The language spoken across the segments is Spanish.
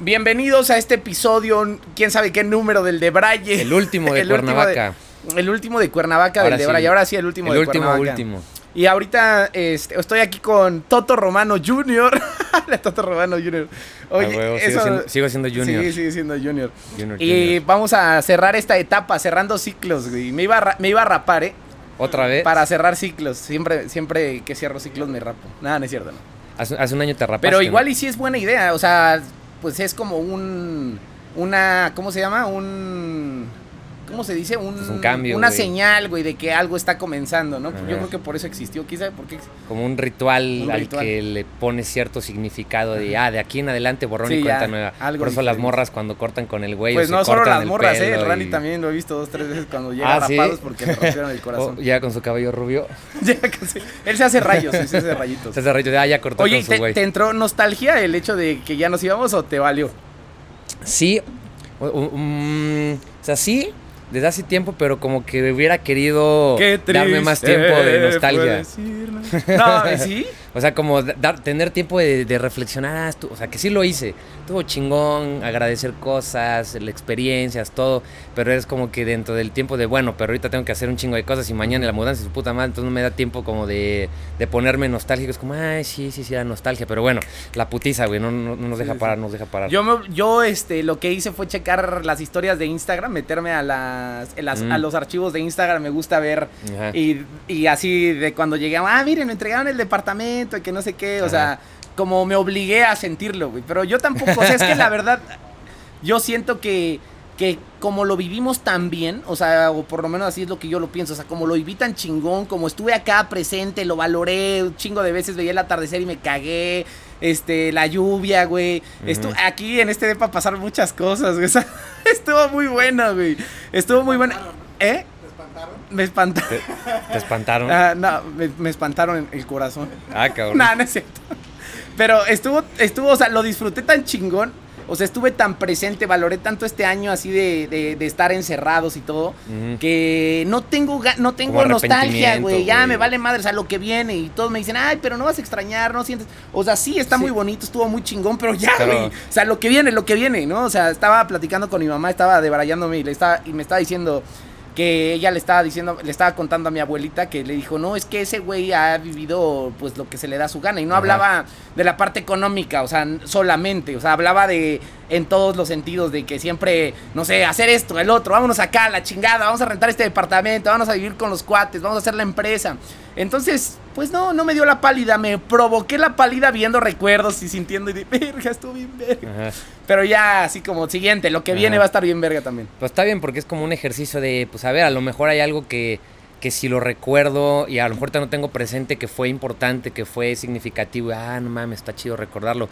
Bienvenidos a este episodio, quién sabe qué número del de Braille. El último de El último Cuernavaca. El último de Cuernavaca Ahora del de sí. Braille. Ahora sí, el último el de último, Cuernavaca. último. Y ahorita este, estoy aquí con Toto Romano Jr. Toto Romano Jr. Huevo, sigo siendo- sigo siendo junior. Sí, sigue siendo Junior. Junior, Y junior. vamos a cerrar esta etapa, cerrando ciclos, güey. Me iba a, me iba a rapar, ¿eh? ¿Otra vez? Para cerrar ciclos. Siempre, siempre que cierro ciclos me rapo. Nada, no es cierto, no. Hace, hace un año te rapaste. Pero igual ¿no? y sí es buena idea, o sea, pues es como un una ¿cómo se llama? Un ¿cómo se dice? Un, Pues un cambio, una güey. señal, güey, de que algo está comenzando, ¿no? Ajá. Yo creo que por eso existió, quién sabe por qué. Como un ritual, Un al ritual. que le pones cierto significado de, ah, de aquí en adelante borrón Sí, y cuenta ya, nueva. Por eso las morras cuando cortan con el güey. o Pues se no solo cortan las el morras, eh, pelo Randy y- también lo he visto dos, tres veces cuando llega Ah, ¿sí? rapados porque le rompieron el corazón. O ya con su cabello rubio. Él se hace rayos, se hace rayitos. Se hace rayito de, ah, ya cortó Oye, con su ¿te, güey. te entró nostalgia el hecho de que ya nos íbamos o te valió? Sí, u- u- mm, o sea, sí, desde hace tiempo, pero como que hubiera querido darme más tiempo de nostalgia. No, ¿sí? O sea, como da- dar, tener tiempo de, de reflexionar, ah, estu- o sea, que sí lo hice. Estuvo chingón, agradecer cosas, experiencias, todo, pero es como que dentro del tiempo de, bueno, pero ahorita tengo que hacer un chingo de cosas y mañana la mudanza y su puta madre, entonces no me da tiempo como de, de ponerme nostálgico. Es como, ay, sí, sí, sí, da nostalgia, pero bueno, la putiza, güey, no, no, no nos deja parar, nos deja parar. Yo, me- yo este, lo que hice fue checar las historias de Instagram, meterme a, las, las- Mm. a los archivos de Instagram, me gusta ver. Y, y así de cuando llegué, ah, miren, me entregaron el departamento y que no sé qué, o sea, como me obligué a sentirlo, güey. Pero yo tampoco, o sea, es que la verdad, yo siento que, que como lo vivimos tan bien, o sea, o por lo menos así es lo que yo lo pienso, o sea, como lo viví tan chingón, como estuve acá presente, lo valoré, un chingo de veces veía el atardecer y me cagué, este, la lluvia, güey. Aquí en este depa pasaron muchas cosas, güey. o sea, estuvo muy buena, güey. Estuvo muy buena. ¿Eh? Me espantaron. ¿Te, te espantaron? Ah, no, me, me espantaron el corazón. Ah, cabrón. No, no es cierto. Pero estuvo, estuvo, o sea, lo disfruté tan chingón. O sea, estuve tan presente, valoré tanto este año así de, de- de estar encerrados y todo, que no tengo, no tengo nostalgia, güey. Ya me vale madre, o sea, lo que viene. Y todos me dicen, ay, pero no vas a extrañar, no sientes. O sea, sí, está Sí. muy bonito, estuvo muy chingón, pero ya, Pero- güey. O sea, lo que viene, lo que viene, ¿no? O sea, estaba platicando con mi mamá, estaba debrayándome y, le estaba, y me estaba diciendo que ella le estaba diciendo, le estaba contando a mi abuelita que le dijo, no, es que ese güey ha vivido pues lo que se le da su gana. Y no Ajá. hablaba de la parte económica, o sea, solamente, o sea, hablaba de en todos los sentidos, de que siempre, no sé, hacer esto, el otro, vámonos acá, la chingada, vamos a rentar este departamento, vamos a vivir con los cuates, vamos a hacer la empresa. Entonces, pues no, no me dio la pálida, me provoqué la pálida viendo recuerdos y sintiendo y de, verga, estuvo bien verga. Ajá. Pero ya así como siguiente, lo que viene va a estar bien verga también. Pues está bien porque es como un ejercicio de, pues a ver, a lo mejor hay algo que, que si lo recuerdo y a lo mejor te no tengo presente que fue importante, que fue significativo, ah, no mames, está chido recordarlo.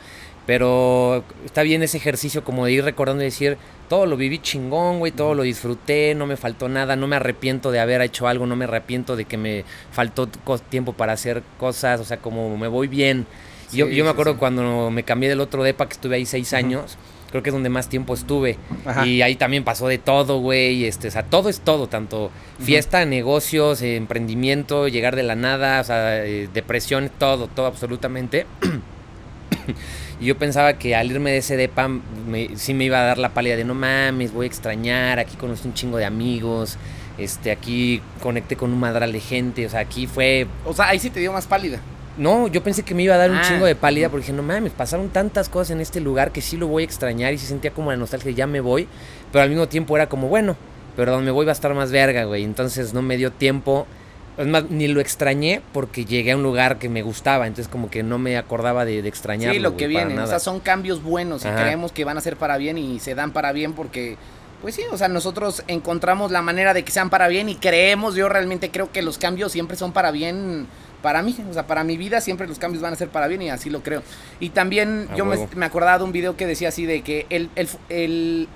Pero está bien ese ejercicio como de ir recordando y decir, todo lo viví chingón, güey, todo lo disfruté, no me faltó nada, no me arrepiento de haber hecho algo, no me arrepiento de que me faltó tiempo para hacer cosas, o sea, como me voy bien. Yo, Sí, me acuerdo sí. cuando me cambié del otro depa que estuve ahí seis años, creo que es donde más tiempo estuve. Ajá. Y ahí también pasó de todo, güey. Este, o sea, todo es todo, tanto fiesta, negocios, eh, emprendimiento, llegar de la nada, o sea, eh, depresión, todo, todo absolutamente. y yo pensaba que al irme de ese depa me, sí me iba a dar la pálida de no mames, voy a extrañar, aquí conocí un chingo de amigos, este, aquí conecté con un madral de gente, o sea, aquí fue O sea, ahí sí te dio más pálida. No, yo pensé que me iba a dar un Ah. chingo de pálida porque dije, no mames, pasaron tantas cosas en este lugar que sí lo voy a extrañar y se sentía como la nostalgia, de ya me voy, pero al mismo tiempo era como, bueno, pero donde me voy va a estar más verga, güey, entonces no me dio tiempo, es más, ni lo extrañé porque llegué a un lugar que me gustaba, entonces como que no me acordaba de, de extrañarlo. Sí, lo que viene. O sea, son cambios buenos y Ajá. creemos que van a ser para bien y se dan para bien porque, pues sí, o sea, nosotros encontramos la manera de que sean para bien y creemos, yo realmente creo que los cambios siempre son para bien para mí, o sea, para mi vida siempre los cambios van a ser para bien y así lo creo. Y también yo me, acordaba de un video que decía así de que el, el, el,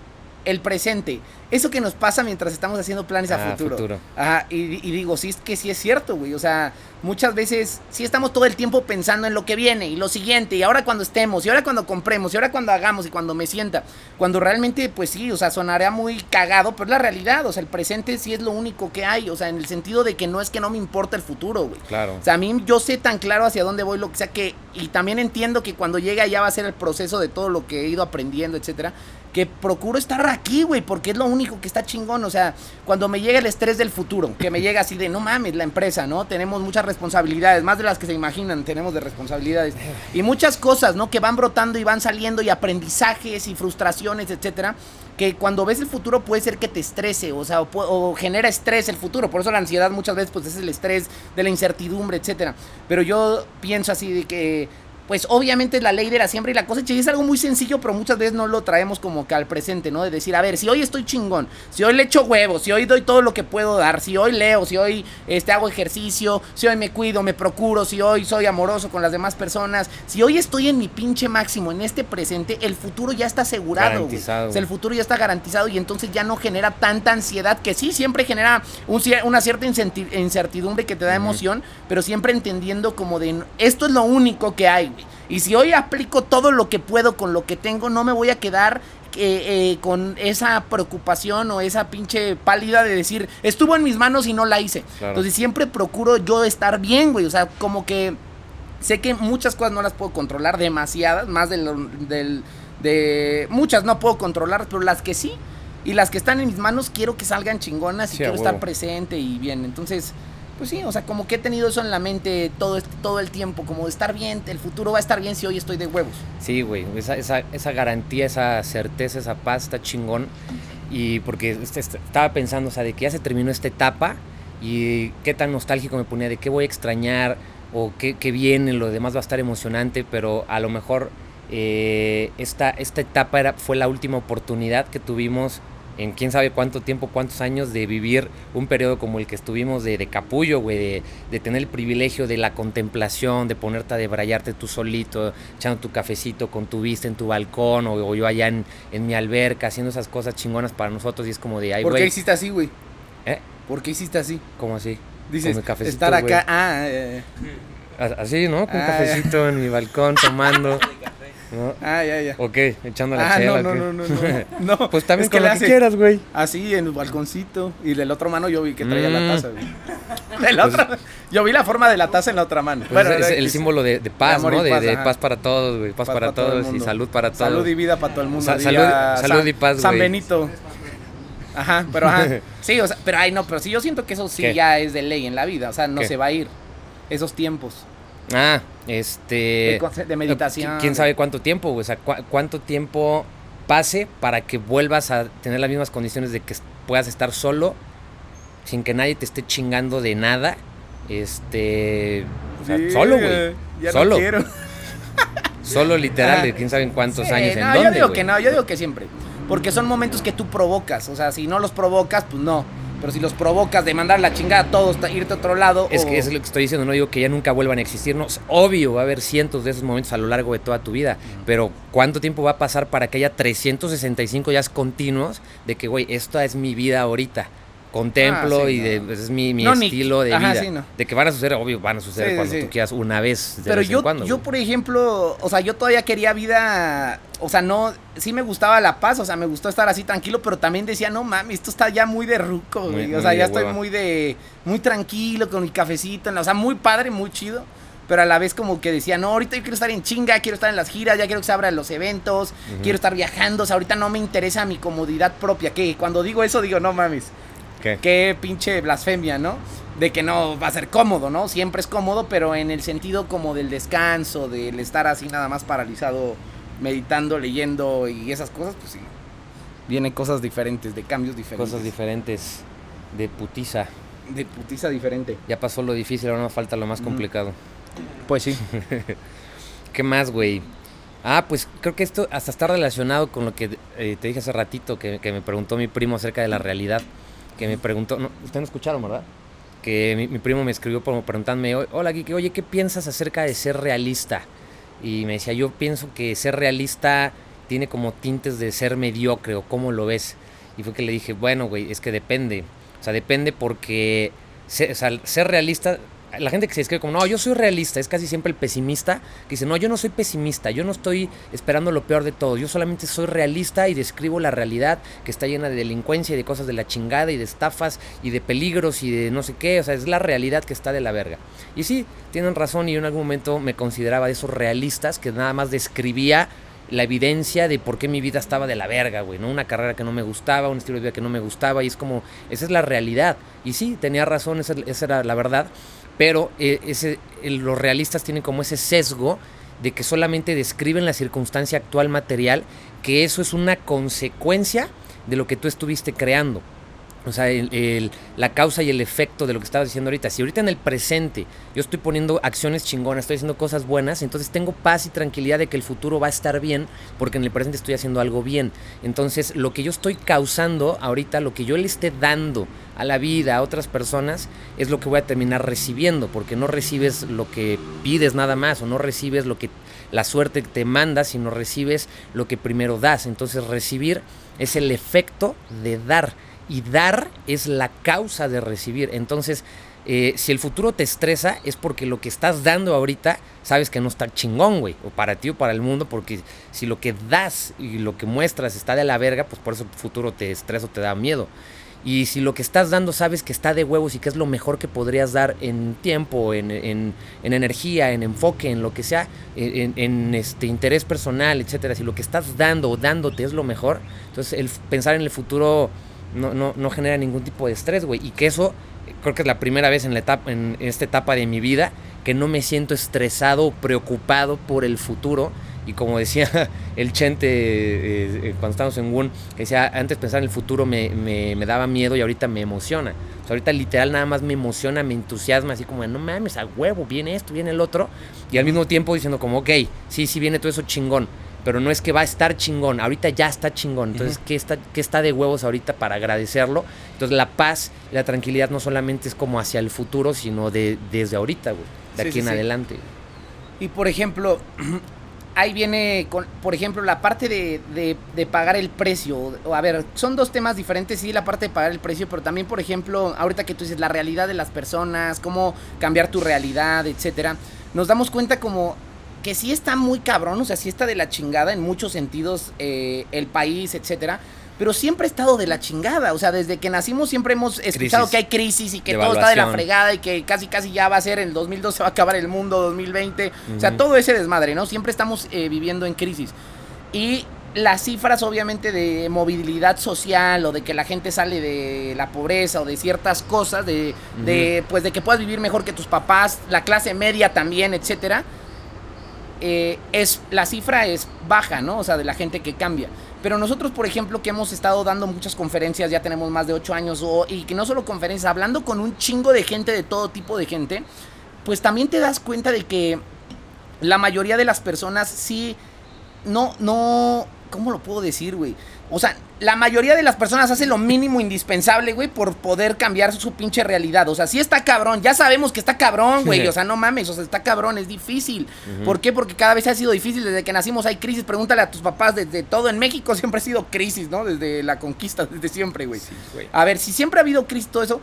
el presente eso que nos pasa mientras estamos haciendo planes a Ah, futuro. futuro. Ajá, y, y digo, sí, es que sí es cierto, güey. O sea, muchas veces sí estamos todo el tiempo pensando en lo que viene y lo siguiente, y ahora cuando estemos, y ahora cuando compremos, y ahora cuando hagamos, y cuando me sienta. Cuando realmente, pues sí, o sea, sonaría muy cagado, pero es la realidad. O sea, el presente sí es lo único que hay. O sea, en el sentido de que no es que no me importa el futuro, güey. Claro. O sea, a mí yo sé tan claro hacia dónde voy, lo que sea que. Y también entiendo que cuando llegue allá va a ser el proceso de todo lo que he ido aprendiendo, etcétera. Que procuro estar aquí, güey, porque es lo único que está chingón. O sea, cuando me llega el estrés del futuro, que me llega así de no mames, la empresa, ¿no? Tenemos muchas responsabilidades, más de las que se imaginan, tenemos de responsabilidades. Y muchas cosas, ¿no? Que van brotando y van saliendo, y aprendizajes y frustraciones, etcétera que cuando ves el futuro puede ser que te estrese, o sea, o, o genera estrés el futuro. Por eso la ansiedad muchas veces pues es el estrés de la incertidumbre, etcétera. Pero yo pienso así de que pues obviamente es la ley de la siembra y la cosecha y es algo muy sencillo, pero muchas veces no lo traemos como que al presente, ¿no? De decir, a ver, si hoy estoy chingón, si hoy le echo huevos, si hoy doy todo lo que puedo dar, si hoy leo, si hoy este, hago ejercicio, si hoy me cuido, me procuro, si hoy soy amoroso con las demás personas, si hoy estoy en mi pinche máximo, en este presente, el futuro ya está asegurado. güey. Garantizado, O sea, el futuro ya está garantizado y entonces ya no genera tanta ansiedad que sí, siempre genera un una cierta incertidumbre que te da emoción, pero siempre entendiendo como de esto es lo único que hay. Güey. Y si hoy aplico todo lo que puedo con lo que tengo, no me voy a quedar eh, eh, con esa preocupación o esa pinche pálida de decir, estuvo en mis manos y no la hice. Claro. Entonces siempre procuro yo estar bien, güey. O sea, como que sé que muchas cosas no las puedo controlar, demasiadas, más de, lo- del, de muchas no puedo controlar, pero las que sí y las que están en mis manos quiero que salgan chingonas y Sí, quiero estar presente y bien. Entonces, pues sí, o sea, como que he tenido eso en la mente todo este, todo el tiempo, como de estar bien, el futuro va a estar bien si hoy estoy de huevos. Sí, güey, esa, esa, esa garantía, esa certeza, esa paz está chingón. Y porque este- este- estaba pensando, o sea, de que ya se terminó esta etapa y qué tan nostálgico me ponía, de qué voy a extrañar o qué, qué viene, lo demás va a estar emocionante, pero a lo mejor eh, esta, esta etapa era, fue la última oportunidad que tuvimos en quién sabe cuánto tiempo, cuántos años de vivir un periodo como el que estuvimos de, de capullo, güey, de, de tener el privilegio de la contemplación, de ponerte a debrayarte tú solito, echando tu cafecito con tu vista en tu balcón o, o yo allá en, en mi alberca, haciendo esas cosas chingonas para nosotros y es como de, ay, ¿Por qué güey, hiciste así, güey? ¿eh? ¿Por qué hiciste así? ¿Cómo así? Dices, Con mi cafecito, estar güey. acá, ah, eh, A- Así, ¿no? Con un Ah, cafecito en mi balcón tomando. ¿no? ah, ya, ya. ¿O qué? Echando la Ah, chela. no, ¿o no, no, no, no. No, Pues también es que con lo que quieras, güey. Así en el balconcito. Y del otro mano yo vi que traía Mm. la taza, güey. De la otra- yo vi la forma de la taza en la otra mano. Pues es, era es el símbolo de, de paz, y ¿no? De, paz, de paz para todos, güey. Paz, Paz para, para todo todos y salud para todos. Salud y vida para todo el mundo. Sa- salud- salud y paz, San güey. Benito. Ajá, pero ajá. Sí, o sea, pero ay, no, pero sí, yo siento que eso sí ¿Qué? ya es de ley en la vida. O sea, no ¿Qué? se va a ir. Esos tiempos Ah, este. de, meditación. ¿Qui- ¿Quién sabe cuánto tiempo, güey? O sea, cu- cuánto tiempo pase para que vuelvas a tener las mismas condiciones de que puedas estar solo, sin que nadie te esté chingando de nada. Este. o sea, Sí, solo, güey. Ya Solo. no quiero. Solo literal, de quién sabe en cuántos Sí, años, en no, dónde. yo digo que no, yo digo que siempre. Porque son momentos que tú provocas. O sea, si no los provocas, pues no. Pero si los provocas de mandar la chingada a todos, irte a otro lado. Es o- que es lo que estoy diciendo, no digo que ya nunca vuelvan a existir, no, es obvio, va a haber cientos de esos momentos a lo largo de toda tu vida, pero ¿cuánto tiempo va a pasar para que haya 365 días continuos de que, güey, esta es mi vida ahorita? Contemplo Ah, sí, y de, no. pues, es mi, mi No, ni- estilo de ajá, vida. sí, no. De que van a suceder, obvio, van a suceder Sí, cuando tú quieras una vez de Pero vez en yo, cuando. yo, güey. por ejemplo, o sea, yo todavía quería vida, o sea, no, sí me gustaba la paz, o sea, me gustó estar así tranquilo, pero también decía, no mames, esto está ya muy de ruco, Muy- güey. o muy sea, ya estoy hueva. muy de, muy tranquilo con mi cafecito, o sea, muy padre, muy chido. Pero a la vez como que decía, no, ahorita yo quiero estar en chinga, quiero estar en las giras, ya quiero que se abran los eventos, quiero estar viajando, o sea, ahorita no me interesa mi comodidad propia, que cuando digo eso digo, no mames, ¿Qué? qué pinche blasfemia, ¿no? De que no va a ser cómodo, ¿no? Siempre es cómodo, pero en el sentido como del descanso, del estar así nada más paralizado, meditando, leyendo y esas cosas, pues sí. Vienen cosas diferentes, de cambios diferentes. Cosas diferentes de putiza. De putiza diferente. Ya pasó lo difícil, ahora nos falta lo más complicado. Pues sí. ¿Qué más, güey? Ah, pues creo que esto hasta está relacionado con lo que eh, te dije hace ratito, que, que me preguntó mi primo acerca de la realidad. Que me preguntó, no, ustedes no escucharon, ¿verdad? Que mi, primo me escribió preguntándome, "O- hola, Kike, oye, ¿qué piensas acerca de ser realista? Y me decía, yo pienso que ser realista tiene como tintes de ser mediocre, o cómo lo ves. Y fue que le dije, bueno, güey, es que depende. O sea, depende porque ser realista la gente que se escribe como, no, yo soy realista, es casi siempre el pesimista, que dice, no, yo no soy pesimista, yo no estoy esperando lo peor de todo, yo solamente soy realista y describo la realidad que está llena de delincuencia y de cosas de la chingada y de estafas y de peligros y de no sé qué, o sea, es la realidad que está de la verga. Y sí, tienen razón y yo en algún momento me consideraba de esos realistas que nada más describía la evidencia de por qué mi vida estaba de la verga, güey, ¿no? Una carrera que no me gustaba, un estilo de vida que no me gustaba, y es como, esa es la realidad. Y sí, tenía razón, esa, esa era la verdad, pero eh, ese, los realistas tienen como ese sesgo de que solamente describen la circunstancia actual material, que eso es una consecuencia de lo que tú estuviste creando. O sea, la causa y el efecto de lo que estabas diciendo ahorita. Si ahorita en el presente yo estoy poniendo acciones chingonas, estoy haciendo cosas buenas, entonces tengo paz y tranquilidad de que el futuro va a estar bien, porque en el presente estoy haciendo algo bien. Entonces, lo que yo estoy causando ahorita, lo que yo le esté dando a la vida, a otras personas, es lo que voy a terminar recibiendo, porque no recibes lo que pides nada más, o no recibes lo que la suerte te manda, sino recibes lo que primero das. Entonces, recibir es el efecto de dar y dar es la causa de recibir. Entonces, eh, si el futuro te estresa es porque lo que estás dando ahorita sabes que no está chingón, güey, o para ti o para el mundo, porque si lo que das y lo que muestras está de la verga, pues por eso el futuro te estresa o te da miedo. Y si lo que estás dando sabes que está de huevos y que es lo mejor que podrías dar en tiempo, en, en, energía, en enfoque, en lo que sea, en, en, este interés personal, etcétera, si lo que estás dando o dándote es lo mejor, entonces el pensar en el futuro no, no, no genera ningún tipo de estrés, güey. Y que eso creo que es la primera vez en, la etapa, en esta etapa de mi vida que no me siento estresado preocupado por el futuro. Y como decía el Chente eh, eh, cuando estábamos en Woon, que decía, antes pensar en el futuro me, me, me, daba miedo y ahorita me emociona. O sea, ahorita literal nada más me emociona, me entusiasma, así como, no mames, a huevo, viene esto, viene el otro. Y al mismo tiempo diciendo como, ok, sí, sí viene todo eso chingón pero no es que va a estar chingón, ahorita ya está chingón. Entonces, ¿qué, está, ¿qué está de huevos ahorita para agradecerlo? Entonces, la paz la tranquilidad no solamente es como hacia el futuro, sino de, desde ahorita, güey, de aquí en adelante. Y por ejemplo, ahí viene, con, por ejemplo, la parte de, de, de, pagar el precio. A ver, son dos temas diferentes, sí, la parte de pagar el precio, pero también, por ejemplo, ahorita que tú dices la realidad de las personas, cómo cambiar tu realidad, etcétera. Nos damos cuenta como que sí está muy cabrón, o sea, sí está de la chingada en muchos sentidos eh, el país, etcétera. Pero siempre ha estado de la chingada. O sea, desde que nacimos siempre hemos escuchado que hay crisis y que todo está de la fregada y que casi casi ya va a ser en el 2012 se va a acabar el mundo, 2020. O sea, todo ese desmadre, ¿no? Siempre estamos eh, viviendo en crisis. Y las cifras obviamente de movilidad social o de que la gente sale de la pobreza o de ciertas cosas, de, de pues de que puedas vivir mejor que tus papás, la clase media también, etcétera eh, es, la cifra es baja, ¿no? O sea, de la gente que cambia. Pero nosotros, por ejemplo, que hemos estado dando muchas conferencias, ya tenemos más de ocho años, y que no solo conferencias, hablando con un chingo de gente, de todo tipo de gente, pues también te das cuenta de que la mayoría de las personas sí, no, no, ¿cómo lo puedo decir, güey? O sea, la mayoría de las personas hace lo mínimo indispensable, güey, por poder cambiar su pinche realidad. O sea, sí está cabrón, ya sabemos que está cabrón, güey. O sea, no mames, o sea, está cabrón, es difícil. ¿Por qué? Porque cada vez ha sido difícil. Desde que nacimos hay crisis. Pregúntale a tus papás, desde todo en México siempre ha sido crisis, ¿no? Desde la conquista, desde siempre, güey. a ver, si siempre ha habido crisis, todo eso.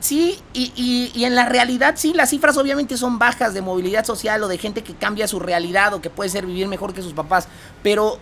Sí, y, y, y, en la realidad sí, las cifras obviamente son bajas de movilidad social o de gente que cambia su realidad o que puede ser vivir mejor que sus papás, pero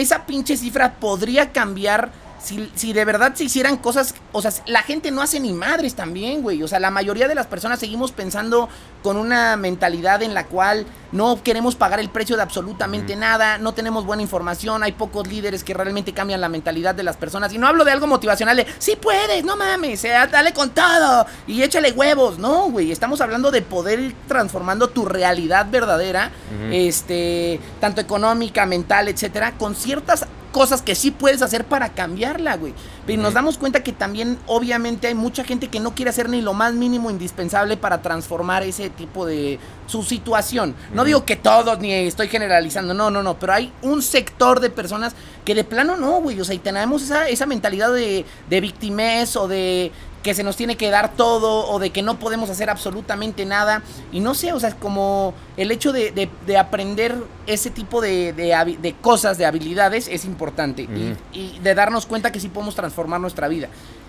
esa pinche cifra podría cambiar si, si, de verdad se hicieran cosas, o sea, la gente no hace ni madres también, güey. O sea, la mayoría de las personas seguimos pensando con una mentalidad en la cual no queremos pagar el precio de absolutamente nada, no tenemos buena información, hay pocos líderes que realmente cambian la mentalidad de las personas. Y no hablo de algo motivacional de, sí puedes, no mames, eh, dale con todo y échale huevos. No, güey, estamos hablando de poder ir transformando tu realidad verdadera, este, tanto económica, mental, etcétera, con ciertas cosas que sí puedes hacer para cambiarla, güey. Pero nos damos cuenta que también, obviamente, hay mucha gente que no quiere hacer ni lo más mínimo indispensable para transformar ese tipo de, su situación. No digo que todos, ni estoy generalizando, no, no, no, pero hay un sector de personas que de plano no, güey, o sea, y tenemos esa, esa mentalidad de, de victimez o de que se nos tiene que dar todo o de que no podemos hacer absolutamente nada. Y no sé, o sea, como el hecho de, aprender ese tipo de, de, cosas, de habilidades, es importante. Y, y, de darnos cuenta que sí podemos transformar nuestra vida.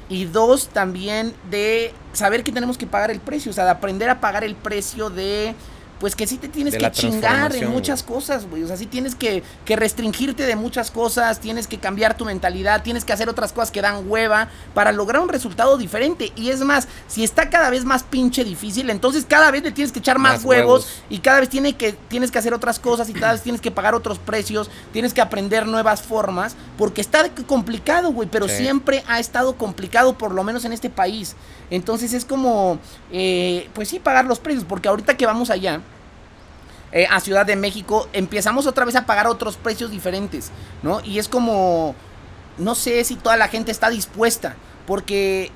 Y dos, también de saber que tenemos que pagar el precio, o sea, de aprender a pagar el precio de pues que sí te tienes que chingar en muchas cosas, güey. O sea, sí tienes que, que, restringirte de muchas cosas, tienes que cambiar tu mentalidad, tienes que hacer otras cosas que dan hueva para lograr un resultado diferente. Y es más, si está cada vez más pinche difícil, entonces cada vez le tienes que echar más, huevos, y cada vez tiene que, tienes que hacer otras cosas y cada vez tienes que pagar otros precios, tienes que aprender nuevas formas, porque está complicado, güey, pero siempre ha estado complicado, por lo menos en este país. Entonces es como, eh, pues sí, pagar los precios, porque ahorita que vamos allá, eh, a Ciudad de México, empezamos otra vez a pagar otros precios diferentes, ¿no? Y es como, no sé si toda la gente está dispuesta, porque...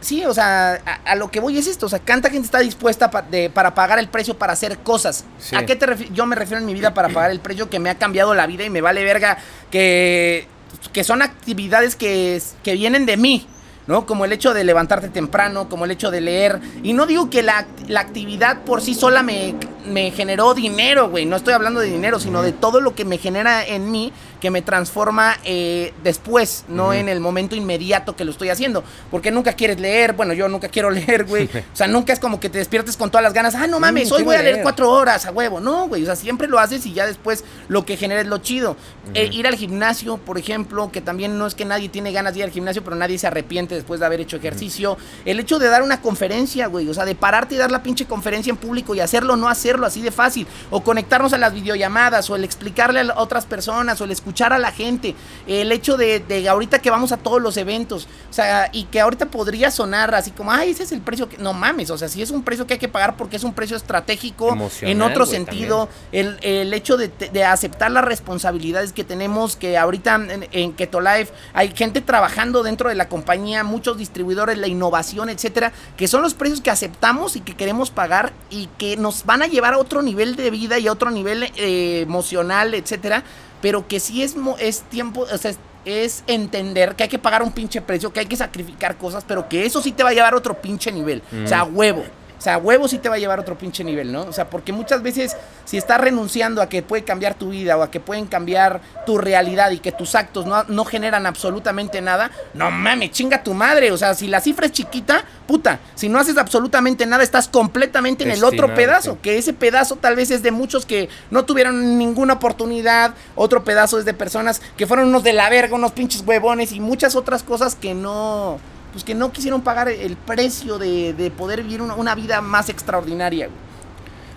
Sí, o sea, a, lo que voy es esto, o sea, ¿cuánta gente está dispuesta para pagar el precio para hacer cosas? ¿A qué te Yo me refiero en mi vida para pagar el precio que me ha cambiado la vida y me vale verga que, que son actividades que, que vienen de mí, ¿no? Como el hecho de levantarte temprano, como el hecho de leer. Y no digo que la, la actividad por sí sola me, me generó dinero, güey. No estoy hablando de dinero, sino de todo lo que me genera en mí, que me transforma eh, después, no en el momento inmediato que lo estoy haciendo. Porque nunca quieres leer, bueno, yo nunca quiero leer, güey. o sea, nunca es como que te despiertes con todas las ganas, ah, no mames, hoy voy a leer cuatro horas a huevo. No, güey, o sea, siempre lo haces y ya después lo que genera es lo chido. Eh, ir al gimnasio, por ejemplo, que también no es que nadie tiene ganas de ir al gimnasio, pero nadie se arrepiente después de haber hecho ejercicio. El hecho de dar una conferencia, güey, o sea, de pararte y dar la pinche conferencia en público y hacerlo, no hacerlo así de fácil. O conectarnos a las videollamadas, o el explicarle a otras personas, o el escuchar a la gente. El hecho de, de ahorita que vamos a todos los eventos, o sea, y que ahorita podría sonar así como, ay, ese es el precio que. No mames, o sea, si es un precio que hay que pagar porque es un precio estratégico, en otro sentido, el, el, hecho de, de, aceptar las responsabilidades que tenemos, que ahorita en, en Keto Life hay gente trabajando dentro de la compañía, muchos distribuidores, la innovación, etcétera, que son los precios que aceptamos y que queremos pagar y que nos van a llevar a otro nivel de vida y a otro nivel eh, emocional, etcétera, pero que sí es, es tiempo, o sea, es entender que hay que pagar un pinche precio, que hay que sacrificar cosas, pero que eso sí te va a llevar a otro pinche nivel, o sea, huevo. O sea, huevo sí te va a llevar a otro pinche nivel, ¿no? O sea, porque muchas veces si estás renunciando a que puede cambiar tu vida o a que pueden cambiar tu realidad y que tus actos no, no generan absolutamente nada, no mames, chinga tu madre. O sea, si la cifra es chiquita, puta, si no haces absolutamente nada, estás completamente en el otro pedazo, que ese pedazo tal vez es de muchos que no tuvieron ninguna oportunidad, otro pedazo es de personas que fueron unos de la verga, unos pinches huevones y muchas otras cosas que no pues que no quisieron pagar el precio de, poder vivir una, vida más extraordinaria.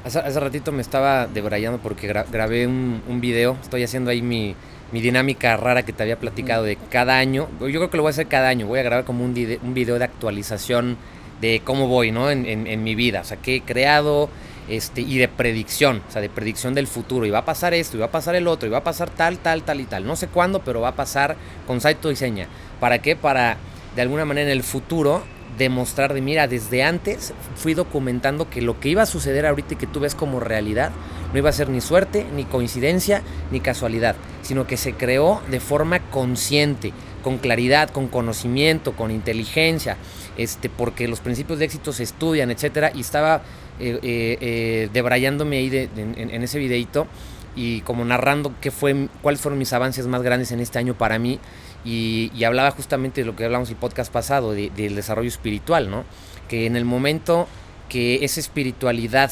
Hace, ratito me estaba debrayando porque grabé un, video, estoy haciendo ahí mi, dinámica rara que te había platicado de cada año. Yo creo que lo voy a hacer cada año, voy a grabar como un, un video de actualización de cómo voy, ¿no? En, mi vida, o sea, qué he creado, este, y de predicción, o sea, de predicción del futuro. Y va a pasar esto, y va a pasar el otro, y va a pasar tal, tal, tal y tal. No sé cuándo, pero va a pasar con Saito y seña. ¿Para qué? Para de alguna manera en el futuro demostrar de, mira, desde antes fui documentando que lo que iba a suceder ahorita y que tú ves como realidad no iba a ser ni suerte, ni coincidencia, ni casualidad, sino que se creó de forma consciente, con claridad, con conocimiento, con inteligencia, este, porque los principios de éxito se estudian, etcétera, y estaba eh, eh, eh debrayándome ahí en, ese videito y como narrando qué fue, cuáles fueron mis avances más grandes en este año para mí y, hablaba justamente de lo que hablamos el podcast pasado, del desarrollo espiritual, ¿no? Que en el momento que esa espiritualidad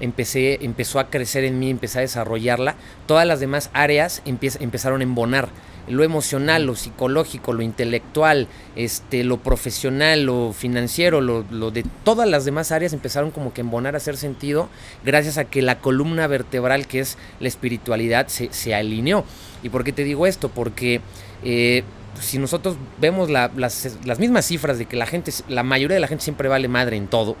empecé, empezó a crecer en mí, empecé a desarrollarla, todas las demás áreas empezaron a embonar. Lo emocional, lo psicológico, lo intelectual, este, lo profesional, lo financiero, lo, de todas las demás áreas empezaron como que embonar a hacer sentido gracias a que la columna vertebral que es la espiritualidad se, se alineó. ¿Y por qué te digo esto? Porque eh, si nosotros vemos las, mismas cifras de que la gente, la mayoría de la gente siempre vale madre en todo,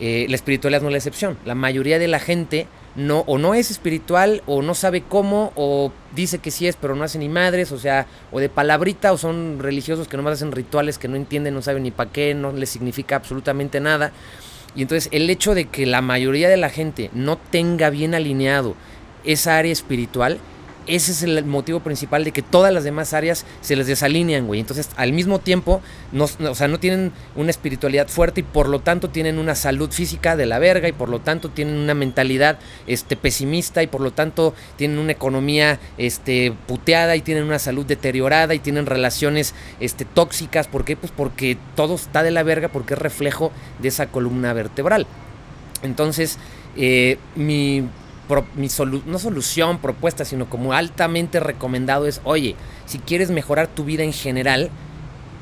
eh, la espiritualidad no es la excepción. La mayoría de la gente no, o no es espiritual, o no sabe cómo, o dice que sí es, pero no hace ni madres, o sea, o de palabrita, o son religiosos que nomás hacen rituales que no entienden, no saben ni para qué, no les significa absolutamente nada. Y entonces el hecho de que la mayoría de la gente no tenga bien alineado esa área espiritual, ese es el motivo principal de que todas las demás áreas se les desalinean, güey. Entonces, al mismo tiempo, no, o sea, no tienen una espiritualidad fuerte y por lo tanto tienen una salud física de la verga y por lo tanto tienen una mentalidad este, pesimista y por lo tanto tienen una economía este, puteada y tienen una salud deteriorada y tienen relaciones este, tóxicas. ¿Por qué? Pues porque todo está de la verga porque es reflejo de esa columna vertebral. Entonces, eh, mi mi no solución, propuesta, sino como altamente recomendado es, oye, si quieres mejorar tu vida en general,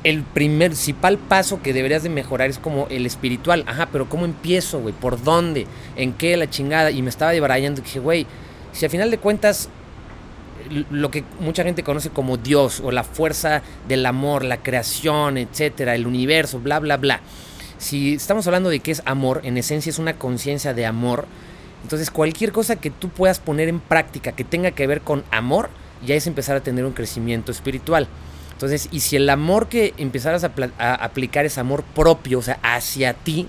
el principal paso que deberías de mejorar es como el espiritual. Ajá, pero ¿cómo empiezo, güey? ¿Por dónde? ¿En qué la chingada? Y me estaba debrayando y dije, güey, si al final de cuentas lo que mucha gente conoce como Dios o la fuerza del amor, la creación, etcétera, el universo, bla, bla, bla. Si estamos hablando de qué es amor, en esencia es una conciencia de amor, entonces cualquier cosa que tú puedas poner en práctica que tenga que ver con amor, ya es empezar a tener un crecimiento espiritual. Entonces, y si el amor que empezaras a, aplicar es amor propio, o sea, hacia ti,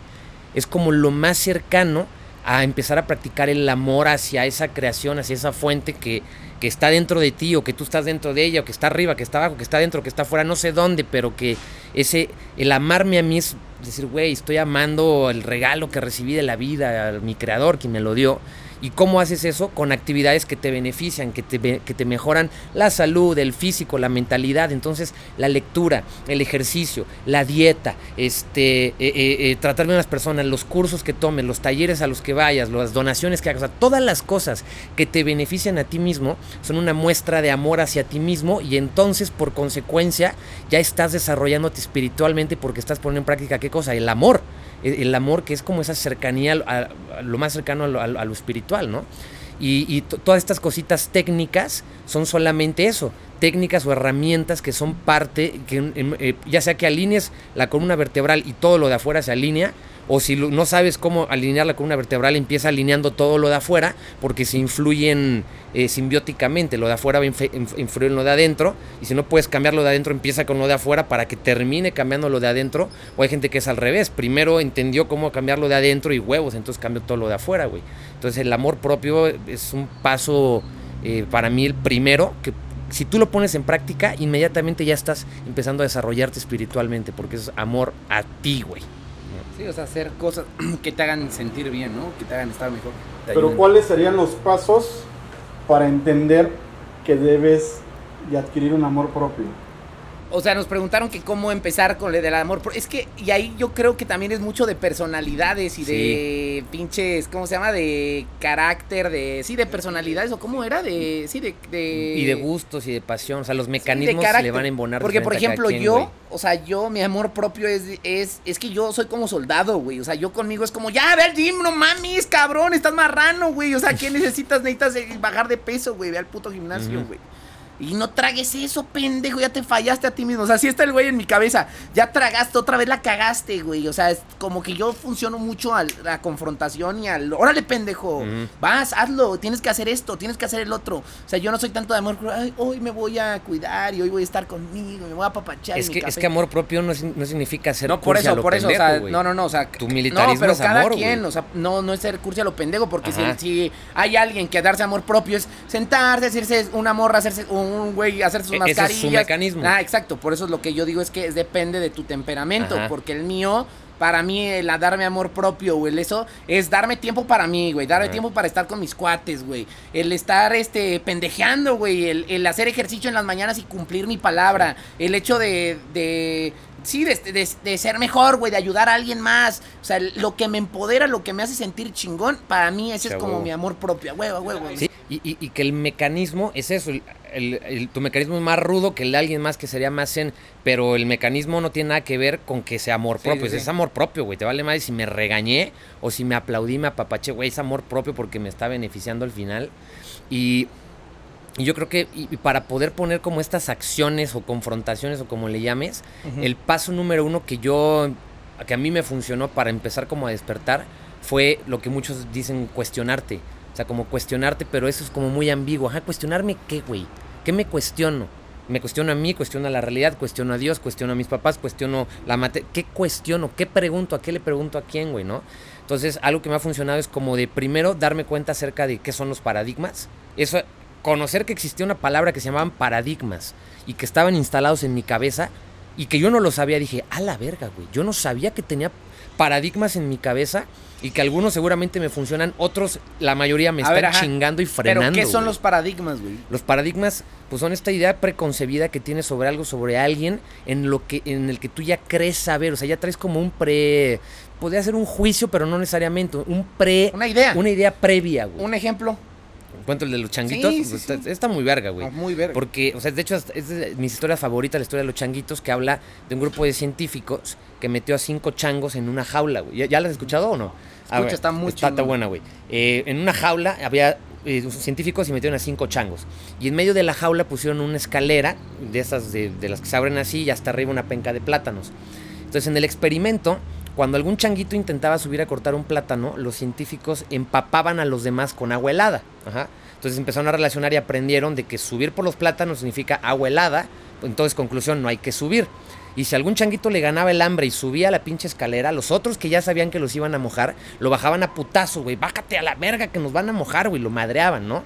es como lo más cercano a empezar a practicar el amor hacia esa creación, hacia esa fuente que, que está dentro de ti, o que tú estás dentro de ella, o que está arriba, que está abajo, que está dentro, que está afuera, no sé dónde, pero que ese, el amarme a mí es decir, güey, estoy amando el regalo que recibí de la vida, mi creador, quien me lo dio. ¿Y cómo haces eso? Con actividades que te benefician, que te, que te mejoran la salud, el físico, la mentalidad. Entonces, la lectura, el ejercicio, la dieta, este, eh, eh, eh, tratar bien a las personas, los cursos que tomes, los talleres a los que vayas, las donaciones que hagas, o sea, todas las cosas que te benefician a ti mismo son una muestra de amor hacia ti mismo y entonces, por consecuencia, ya estás desarrollándote espiritualmente porque estás poniendo en práctica qué cosa? El amor. E, el amor que es como esa cercanía, a, lo más cercano a lo espiritual. ¿no? Y, todas estas cositas técnicas son solamente eso, técnicas o herramientas que son parte, que eh, ya sea que alinees la columna vertebral y todo lo de afuera se alinea, o si no sabes cómo alinear la columna vertebral, empieza alineando todo lo de afuera, porque se influyen eh, simbióticamente. Lo de afuera va a influir en lo de adentro, y si no puedes cambiar lo de adentro, empieza con lo de afuera para que termine cambiando lo de adentro. O hay gente que es al revés, primero entendió cómo cambiar lo de adentro y huevos, entonces cambió todo lo de afuera, güey. Entonces el amor propio es un paso eh, para mí el primero que si tú lo pones en práctica, inmediatamente ya estás empezando a desarrollarte espiritualmente, porque es amor a ti, güey. Sí, o sea, hacer cosas que te hagan sentir bien, ¿no? Que te hagan estar mejor. Pero ¿cuáles serían los pasos para entender que debes de adquirir un amor propio? O sea, nos preguntaron que cómo empezar con el del amor. Es que, y ahí yo creo que también es mucho de personalidades y de pinches, ¿cómo se llama? De carácter, de, sí, de personalidades, o cómo era, de, sí, de... Y de gustos y de pasión, o sea, los mecanismos le van a embonar. Porque, por ejemplo, yo, o sea, yo, mi amor propio es, es, es que yo soy como soldado, güey. O sea, yo conmigo es como, ya, a ver, Jim, no mames, cabrón, estás marrano, güey. O sea, ¿qué necesitas? Necesitas bajar de peso, güey, ve al puto gimnasio, güey. Y no tragues eso, pendejo, ya te fallaste a ti mismo. O sea, así está el güey en mi cabeza. Ya tragaste, otra vez la cagaste, güey. O sea, es como que yo funciono mucho a la confrontación y al. Órale, pendejo. Vas, hazlo. Tienes que hacer esto, tienes que hacer el otro. O sea, yo no soy tanto de amor. Ay, hoy me voy a cuidar y hoy voy a estar conmigo, me voy a apapachar. Es, que, es que amor propio no, no significa ser No, por eso, por eso. o sea, no, no, no. O sea, tu militarismo no, pero cada quien, o sea, no, no es ser cursi a lo pendejo. Porque si, si, hay alguien que darse amor propio es sentarse, hacerse una morra, hacerse un güey, hacer sus mascarillas. E-, ese es su mecanismo. Ah, exacto. Por eso es lo que yo digo es que depende de tu temperamento. Porque el mío, para mí, el darme amor propio, güey, eso es darme tiempo para mí, güey. Darme tiempo para estar con mis cuates, güey. El estar, este, pendejeando, güey. El, hacer ejercicio en las mañanas y cumplir mi palabra. El hecho de, de sí, de, ser mejor, güey, de ayudar a alguien más. O sea, lo que me empodera, lo que me hace sentir chingón, para mí ese es como mi amor propio, güey, güey. Sí, y, que el mecanismo es eso, tu mecanismo es más rudo que el de alguien más que sería más zen, pero el mecanismo no tiene nada que ver con que sea amor propio, es amor propio, güey, te vale más si me regañé o si me aplaudí, me apapaché, güey, es amor propio porque me está beneficiando al final. Y y yo creo que para poder poner como estas acciones o confrontaciones o como le llames, el paso número uno que yo, que a mí me funcionó para empezar como a despertar, fue lo que muchos dicen cuestionarte. O sea, como cuestionarte, pero eso es como muy ambiguo. Ajá, cuestionarme qué, güey. ¿Qué me cuestiono? Me cuestiono a mí, cuestiono a la realidad, cuestiono a Dios, cuestiono a mis papás, cuestiono la materia. ¿Qué cuestiono? ¿Qué pregunto? ¿A qué le pregunto a quién, güey, no? Entonces, algo que me ha funcionado es como de primero darme cuenta acerca de qué son los paradigmas. Eso, conocer que existía una palabra que se llamaban paradigmas y que estaban instalados en mi cabeza y que yo no lo sabía. Dije, a la verga, güey. Yo no sabía que tenía paradigmas en mi cabeza y que algunos seguramente me funcionan, otros, la mayoría me A están ver, chingando y frenando. Pero ¿qué son güey. los paradigmas, güey? Los paradigmas, pues son esta idea preconcebida que tienes sobre algo, sobre alguien, en lo que, en el que tú ya crees saber. O sea, ya traes como un pre. Podría ser un juicio, pero no necesariamente. Un pre. Una idea. Una idea previa, güey. Un ejemplo. Cuento el de los changuitos. Sí, sí, está, sí. está muy verga, güey. Ah, muy verga. Porque, o sea, de hecho, es de mis historias favoritas, la historia de los changuitos, que habla de un grupo de científicos que metió a cinco changos en una jaula, güey. ¿Ya, ya la has escuchado o no? Escucha, está muy Está, está buena, güey. Eh, en una jaula había eh, científicos y metieron a cinco changos. Y en medio de la jaula pusieron una escalera, de esas de, de las que se abren así, y hasta arriba una penca de plátanos. Entonces, en el experimento, cuando algún changuito intentaba subir a cortar un plátano, los científicos empapaban a los demás con agua helada. Ajá. Entonces empezaron a relacionar y aprendieron de que subir por los plátanos significa agua helada. Entonces, conclusión, no hay que subir. Y si algún changuito le ganaba el hambre y subía la pinche escalera, los otros que ya sabían que los iban a mojar, lo bajaban a putazo, güey. Bájate a la verga que nos van a mojar, güey. Lo madreaban, ¿no?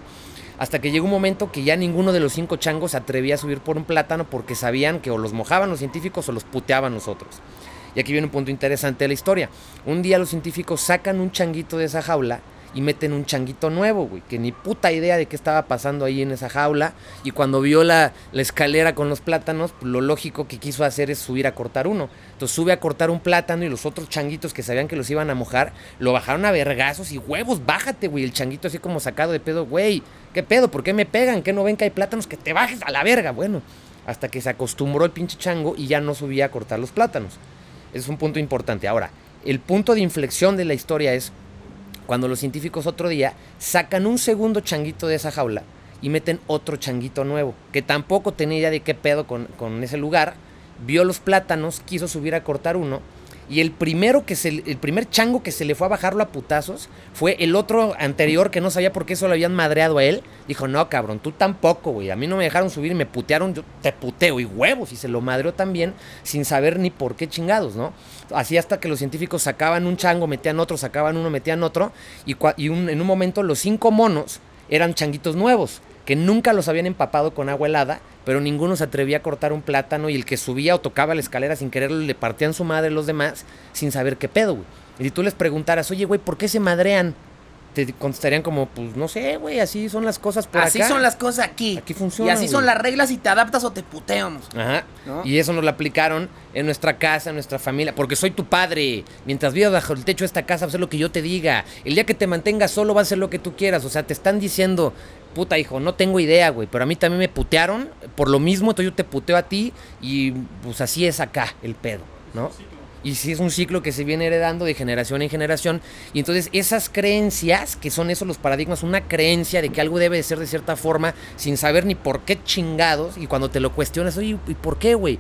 Hasta que llegó un momento que ya ninguno de los cinco changos atrevía a subir por un plátano porque sabían que o los mojaban los científicos o los puteaban los otros. Y aquí viene un punto interesante de la historia. Un día los científicos sacan un changuito de esa jaula y meten un changuito nuevo, güey, que ni puta idea de qué estaba pasando ahí en esa jaula. Y cuando vio la, escalera con los plátanos, pues, lo lógico que quiso hacer es subir a cortar uno. Entonces sube a cortar un plátano y los otros changuitos que sabían que los iban a mojar, lo bajaron a vergazos y huevos, bájate, güey. El changuito así como sacado de pedo, güey, ¿qué pedo? ¿Por qué me pegan? ¿Qué no ven que hay plátanos? Que te bajes a la verga, bueno. Hasta que se acostumbró el pinche chango y ya no subía a cortar los plátanos. Es un punto importante. Ahora, el punto de inflexión de la historia es cuando los científicos otro día sacan un segundo changuito de esa jaula y meten otro changuito nuevo, que tampoco tenía idea de qué pedo con, con ese lugar, vio los plátanos, quiso subir a cortar uno, y el primero que se, el primer chango que se le fue a bajarlo a putazos fue el otro anterior que no sabía por qué eso lo habían madreado a él. Dijo, no, cabrón, tú tampoco, güey. A mí no me dejaron subir y me putearon, yo te puteo y huevos. Y se lo madreó también sin saber ni por qué chingados, ¿no? Así hasta que los científicos sacaban un chango, metían otro, sacaban uno, metían otro. Y, y un- en un momento los cinco monos eran changuitos nuevos, que nunca los habían empapado con agua helada, pero ninguno se atrevía a cortar un plátano y el que subía o tocaba la escalera sin quererlo le partían su madre los demás sin saber qué pedo, güey. Y si tú les preguntaras, oye, güey, ¿por qué se madrean? Te contestarían como, pues no sé, güey, así son las cosas por así acá. son las cosas aquí. Aquí funciona, Y así son las reglas y te adaptas o te puteamos. Ajá. ¿No? Y eso nos lo aplicaron en nuestra casa, en nuestra familia. Porque soy tu padre. Mientras vivas bajo el techo de esta casa, vas a hacer lo que yo te diga. El día que te mantengas solo, vas a hacer lo que tú quieras. O sea, te están diciendo, puta hijo, no tengo idea, güey. Pero a mí también me putearon por lo mismo. Entonces yo te puteo a ti. Y pues así es acá el pedo, ¿no? Y sí es un ciclo que se viene heredando de generación en generación. Y entonces esas creencias, que son esos los paradigmas, una creencia de que algo debe de ser de cierta forma, sin saber ni por qué chingados, y cuando te lo cuestionas, oye, ¿y por qué, güey?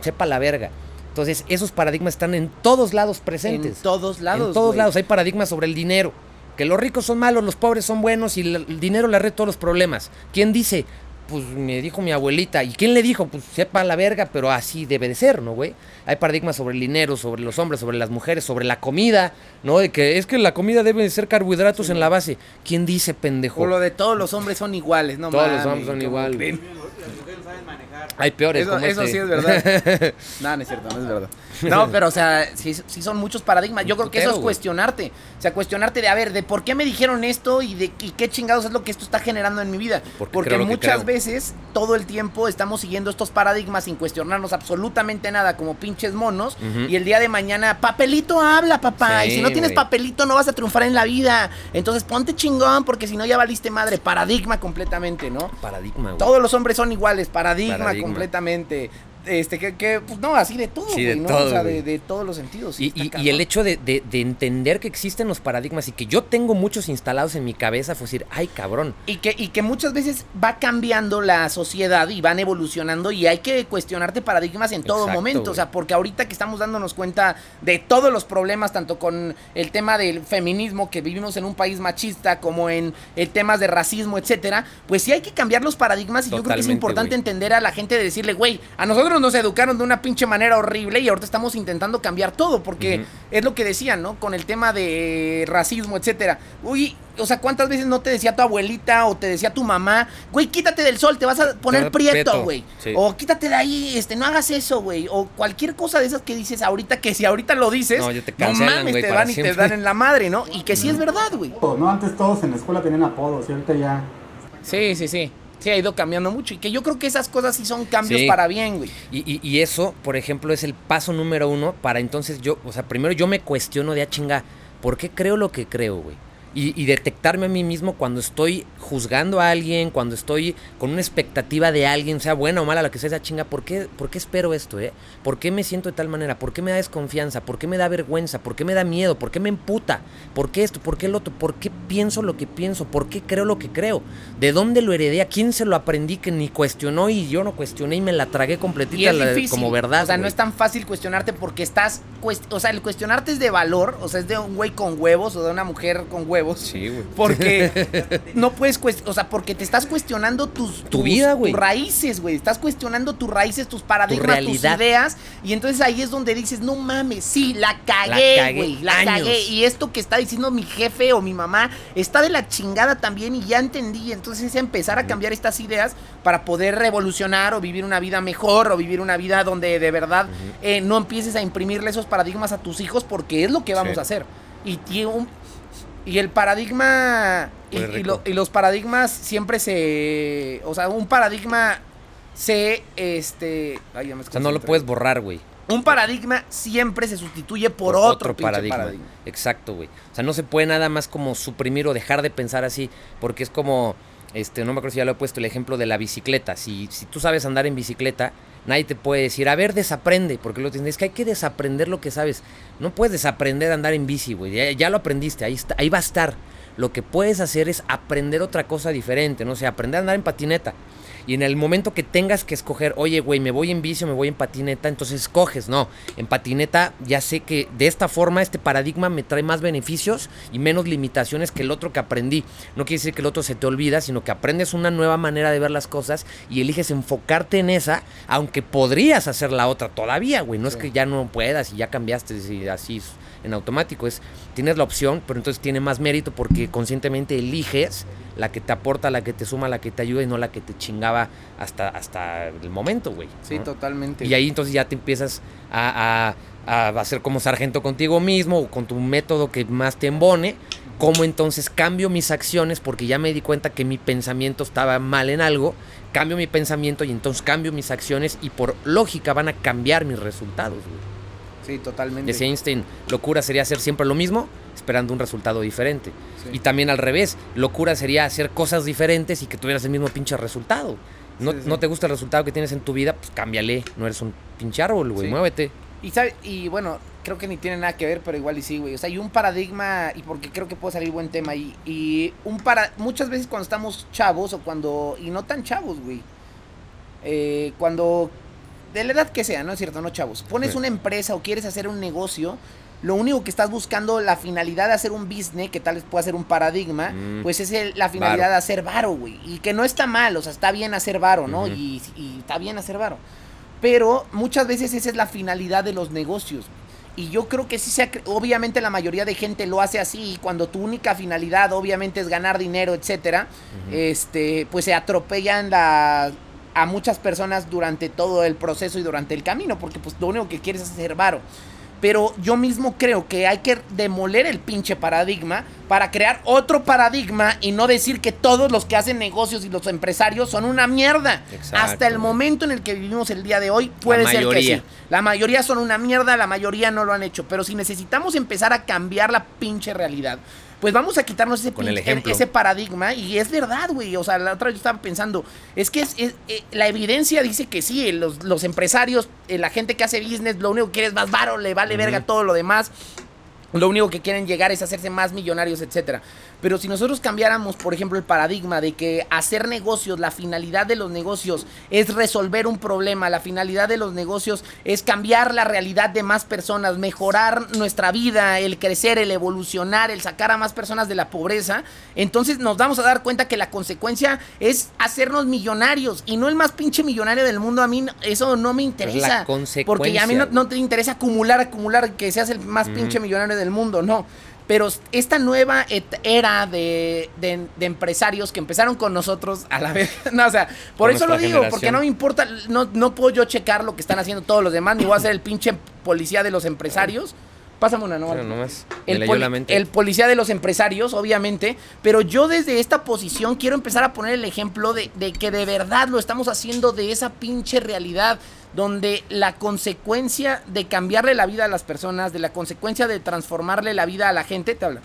Sepa la verga. Entonces esos paradigmas están en todos lados presentes. En todos lados. En todos lados hay paradigmas sobre el dinero. Que los ricos son malos, los pobres son buenos y el dinero le arregla todos los problemas. ¿Quién dice? Pues me dijo mi abuelita. ¿Y quién le dijo? Pues sepa la verga, pero así debe de ser, ¿no, güey? Hay paradigmas sobre el dinero, sobre los hombres, sobre las mujeres, sobre la comida, ¿no? De que es que la comida debe de ser carbohidratos en la base. ¿Quién dice, pendejo? O lo de todos los hombres son iguales, no Todos los hombres son ¿cómo iguales. creen? Hay peores Eso, como eso este. sí es verdad. no, no es cierto, no es verdad. No, pero o sea, sí, sí son muchos paradigmas. Yo creo que eso es cuestionarte. O sea, cuestionarte de, a ver, de por qué me dijeron esto y de y qué chingados es lo que esto está generando en mi vida. Porque muchas veces, todo el tiempo, estamos siguiendo estos paradigmas sin cuestionarnos absolutamente nada como pinches monos. Y el día de mañana, papelito habla, papá. Sí, y si no tienes papelito, no vas a triunfar en la vida. Entonces ponte chingón, porque si no ya valiste madre. Paradigma completamente, ¿no? Paradigma, güey. Todos los hombres son iguales, paradigma, Paradigma. Completamente. Este, que, que, pues no, así de todo, Sí, de güey, ¿no? todo, o sea, de, de todos los sentidos. Y, el hecho de, de- de entender que existen los paradigmas y que yo tengo muchos instalados en mi cabeza fue decir, ay cabrón, Y que, y que muchas veces va cambiando la sociedad y van evolucionando y hay que cuestionarte paradigmas en todo Exacto, momento. güey. O sea, porque ahorita que estamos dándonos cuenta de todos los problemas, tanto con el tema del feminismo, que vivimos en un país machista, como en el temas de racismo, etcétera, pues sí hay que cambiar los paradigmas y yo creo que es importante güey. entender a la gente de decirle, güey, a nosotros nos educaron de una pinche manera horrible y ahorita estamos intentando cambiar todo, porque es lo que decían, ¿no? Con el tema de racismo, etcétera. Uy, o sea, ¿cuántas veces no te decía tu abuelita o te decía tu mamá, güey, quítate del sol, te vas a poner prieto, güey? sí. O quítate de ahí, este, no hagas eso, güey. O cualquier cosa de esas que dices ahorita, que si ahorita lo dices, No, yo te no cancelan, mames, te van y te dan en la madre, ¿no? Y que sí es verdad, güey. ¿no? Antes todos en la escuela tenían apodos y ahorita ya Sí, sí, sí. Sí, ha ido cambiando mucho. Y que yo creo que esas cosas sí son cambios Sí. para bien, güey. Y, y- y eso, por ejemplo, es el paso número uno para entonces yo, o sea, primero yo me cuestiono de a chinga, ¿por qué creo lo que creo, güey? Y, y detectarme a mí mismo cuando estoy juzgando a alguien, cuando estoy con una expectativa de alguien, sea buena o mala, la que sea esa chinga, ¿por qué, ¿por qué espero esto, eh? ¿Por qué me siento de tal manera? ¿Por qué me da desconfianza? ¿Por qué me da vergüenza? ¿Por qué me da miedo? ¿Por qué me emputa? ¿Por qué esto? ¿Por qué el otro? ¿Por qué pienso lo que pienso? ¿Por qué creo lo que creo? ¿De dónde lo heredé? ¿A quién se lo aprendí que ni cuestionó y yo no cuestioné y me la tragué completita la- como verdad? O sea, no es tan fácil cuestionarte porque estás. O sea, el cuestionarte es de valor. O sea, es de un güey con huevos o de una mujer con huevos. Sí, güey. Porque no puedes cuestionar. O sea, porque te estás cuestionando tus. Tu vida, güey. Tus raíces, güey. Estás cuestionando tus raíces, tus paradigmas, tus ideas. Y entonces ahí es donde dices, no mames, sí, la cagué, güey. La, cagué. Y esto que está diciendo mi jefe o mi mamá está de la chingada también y ya entendí. Entonces es empezar a cambiar estas ideas para poder revolucionar o vivir una vida mejor o vivir una vida donde de verdad eh, no empieces a imprimirle esos paradigmas a tus hijos porque es lo que vamos Sí. a hacer. Y, tiene un- y el paradigma y, rico. lo- y los paradigmas siempre se... O sea, un paradigma se... Este... ay, ya me O sea, no lo puedes borrar, güey. Un paradigma siempre se sustituye por, otro, pinche paradigma. Exacto, güey. O sea, no se puede nada más como suprimir o dejar de pensar así, porque es como, este, no me acuerdo si ya lo he puesto, el ejemplo de la bicicleta. Si, si tú sabes andar en bicicleta, nadie te puede decir, a ver, desaprende, porque lo tienes, es que hay que desaprender lo que sabes. No puedes desaprender a andar en bici, güey. Ya, ya lo aprendiste, ahí, está, ahí va a estar. Lo que puedes hacer es aprender otra cosa diferente, no sé, aprender a andar en patineta. Y en el momento que tengas que escoger, oye, güey, me voy en bici o me voy en patineta, entonces escoges, no. En patineta ya sé que de esta forma este paradigma me trae más beneficios y menos limitaciones que el otro que aprendí. No quiere decir que el otro se te olvida, sino que aprendes una nueva manera de ver las cosas y eliges enfocarte en esa, aunque podrías hacer la otra todavía, güey. No es que ya no puedas y ya cambiaste y así en automático. Es, tienes la opción, pero entonces tiene más mérito porque conscientemente eliges la que te aporta, la que te suma, la que te ayuda y no la que te chingaba hasta, hasta el momento, güey. Sí, ¿no? totalmente. Y ahí entonces ya te empiezas a, a, a hacer como sargento contigo mismo o con tu método que más te embone. Cómo entonces cambio mis acciones porque ya me di cuenta que mi pensamiento estaba mal en algo. Cambio mi pensamiento y entonces cambio mis acciones y por lógica van a cambiar mis resultados. güey. Sí, totalmente. Decía Einstein, locura sería hacer siempre lo mismo esperando un resultado diferente. Sí. Y también al revés, locura sería hacer cosas diferentes y que tuvieras el mismo pinche resultado. No, Sí, sí. no te gusta el resultado que tienes en tu vida, pues cámbiale. No eres un pinche árbol, güey. Muévete. Y, sabe- y bueno, creo que ni tiene nada que ver, pero igual y sí, güey. O sea, hay un paradigma, y porque creo que puede salir buen tema ahí. Y un para. Muchas veces cuando estamos chavos, o cuando. Y no tan chavos, güey. eh, cuando. De la edad que sea, ¿no es cierto? No chavos. Pones Sí. una empresa o quieres hacer un negocio. Lo único que estás buscando, la finalidad de hacer un business, que tal vez pueda ser un paradigma, Mm. pues es el- la finalidad Varo. de hacer varo, güey. Y que no está mal, o sea, está bien hacer varo, ¿no? Y, y está bien hacer varo. Pero muchas veces esa es la finalidad de los negocios. Y yo creo que sí se obviamente la mayoría de gente lo hace así, y cuando tu única finalidad obviamente es ganar dinero, etcétera, este, pues se atropellan la, a muchas personas durante todo el proceso y durante el camino, porque pues lo único que quieres es hacer varo. Pero yo mismo creo que hay que demoler el pinche paradigma para crear otro paradigma y no decir que todos los que hacen negocios y los empresarios son una mierda. Exacto, Hasta el momento en el que vivimos el día de hoy puede ser que sí. La mayoría son una mierda, la mayoría no lo han hecho. Pero si necesitamos empezar a cambiar la pinche realidad, pues vamos a quitarnos ese, Con el pinche- ejemplo. ese paradigma. Y es verdad, güey. O sea, la otra vez yo estaba pensando, es que es, es- eh, la evidencia dice que sí, los, los empresarios, eh, la gente que hace business, lo único que quiere es más varo, le vale verga todo lo demás. Lo único que quieren llegar es hacerse más millonarios, etcétera. Pero si nosotros cambiáramos, por ejemplo, el paradigma de que hacer negocios, la finalidad de los negocios es resolver un problema, la finalidad de los negocios es cambiar la realidad de más personas, mejorar nuestra vida, el crecer, el evolucionar, el sacar a más personas de la pobreza, entonces nos vamos a dar cuenta que la consecuencia es hacernos millonarios y no el más pinche millonario del mundo. A mí eso no me interesa. consecuencia, Porque a mí no te interesa acumular, acumular, que seas el más pinche millonario del mundo, no. Pero esta nueva era de, de- de empresarios que empezaron con nosotros a la vez. No, o sea, por Con eso lo digo, porque no me importa, no, no puedo yo checar lo que están haciendo todos los demás, ni voy a ser el pinche policía de los empresarios. Pásame una, no. Nomás El, leyó poli- la mente. el policía de los empresarios, obviamente, pero yo desde esta posición quiero empezar a poner el ejemplo de, de que de verdad lo estamos haciendo de esa pinche realidad, donde la consecuencia de cambiarle la vida a las personas, de la consecuencia de transformarle la vida a la gente, te habla.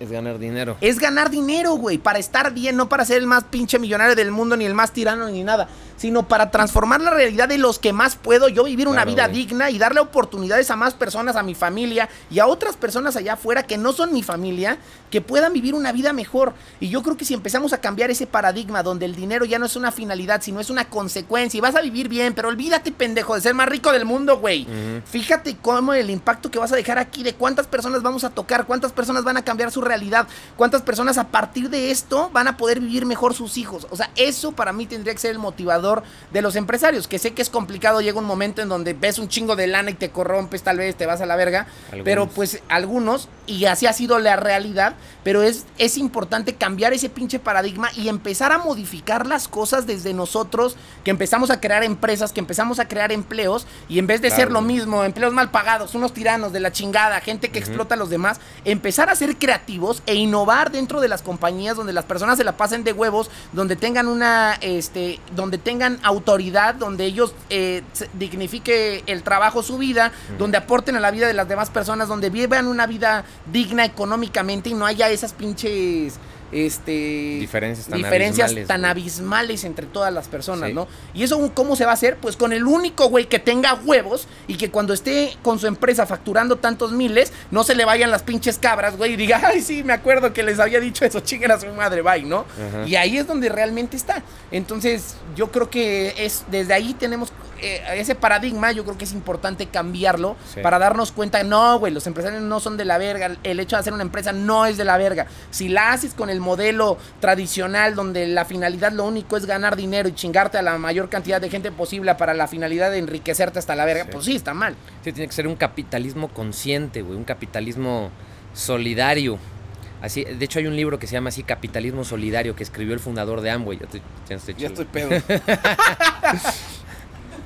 Es ganar dinero. Es ganar dinero, güey, para estar bien, no para ser el más pinche millonario del mundo, ni el más tirano, ni nada, sino para transformar la realidad de los que más puedo, yo vivir una Claro, vida güey. digna y darle oportunidades a más personas, a mi familia y a otras personas allá afuera que no son mi familia, que puedan vivir una vida mejor. Y yo creo que si empezamos a cambiar ese paradigma donde el dinero ya no es una finalidad, sino es una consecuencia y vas a vivir bien, pero olvídate, pendejo, de ser más rico del mundo, güey. Fíjate cómo el impacto que vas a dejar aquí, de cuántas personas vamos a tocar, cuántas personas van a cambiar su realidad, cuántas personas a partir de esto van a poder vivir mejor sus hijos. O sea, eso para mí tendría que ser el motivador de los empresarios, que sé que es complicado, llega un momento en donde ves un chingo de lana y te corrompes, tal vez te vas a la verga, Algunos. pero pues algunos, y así ha sido la realidad, pero es, es importante cambiar ese pinche paradigma y empezar a modificar las cosas desde nosotros, que empezamos a crear empresas, que empezamos a crear empleos, y en vez de Claro, ser lo mismo, empleos mal pagados, unos tiranos de la chingada, gente que explota a los demás, empezar a ser creativos e innovar dentro de las compañías donde las personas se la pasen de huevos, donde tengan una, este, donde tengan autoridad, donde ellos eh, dignifique el trabajo su vida, donde aporten a la vida de las demás personas, donde vivan una vida digna económicamente y no haya esas pinches este Diferencias tan diferencias abismales, tan güey. abismales entre todas las personas, Sí. ¿no? Y eso cómo se va a hacer? Pues con el único güey que tenga huevos y que cuando esté con su empresa facturando tantos miles, no se le vayan las pinches cabras, güey, y diga, ay, sí, me acuerdo que les había dicho eso, chinguen a su madre, bye, ¿no? Ajá. Y ahí es donde realmente está. Entonces, yo creo que es desde ahí tenemos eh, ese paradigma, yo creo que es importante cambiarlo Sí. para darnos cuenta, no, güey, los empresarios no son de la verga, el hecho de hacer una empresa no es de la verga. Si la haces con el modelo tradicional donde la finalidad lo único es ganar dinero y chingarte a la mayor cantidad de gente posible para la finalidad de enriquecerte hasta la verga, Sí. pues sí, está mal. Sí, tiene que ser un capitalismo consciente, güey, un capitalismo solidario. Así, de hecho hay un libro que se llama así Capitalismo Solidario que escribió el fundador de Amway. Ya estoy, ya estoy pedo.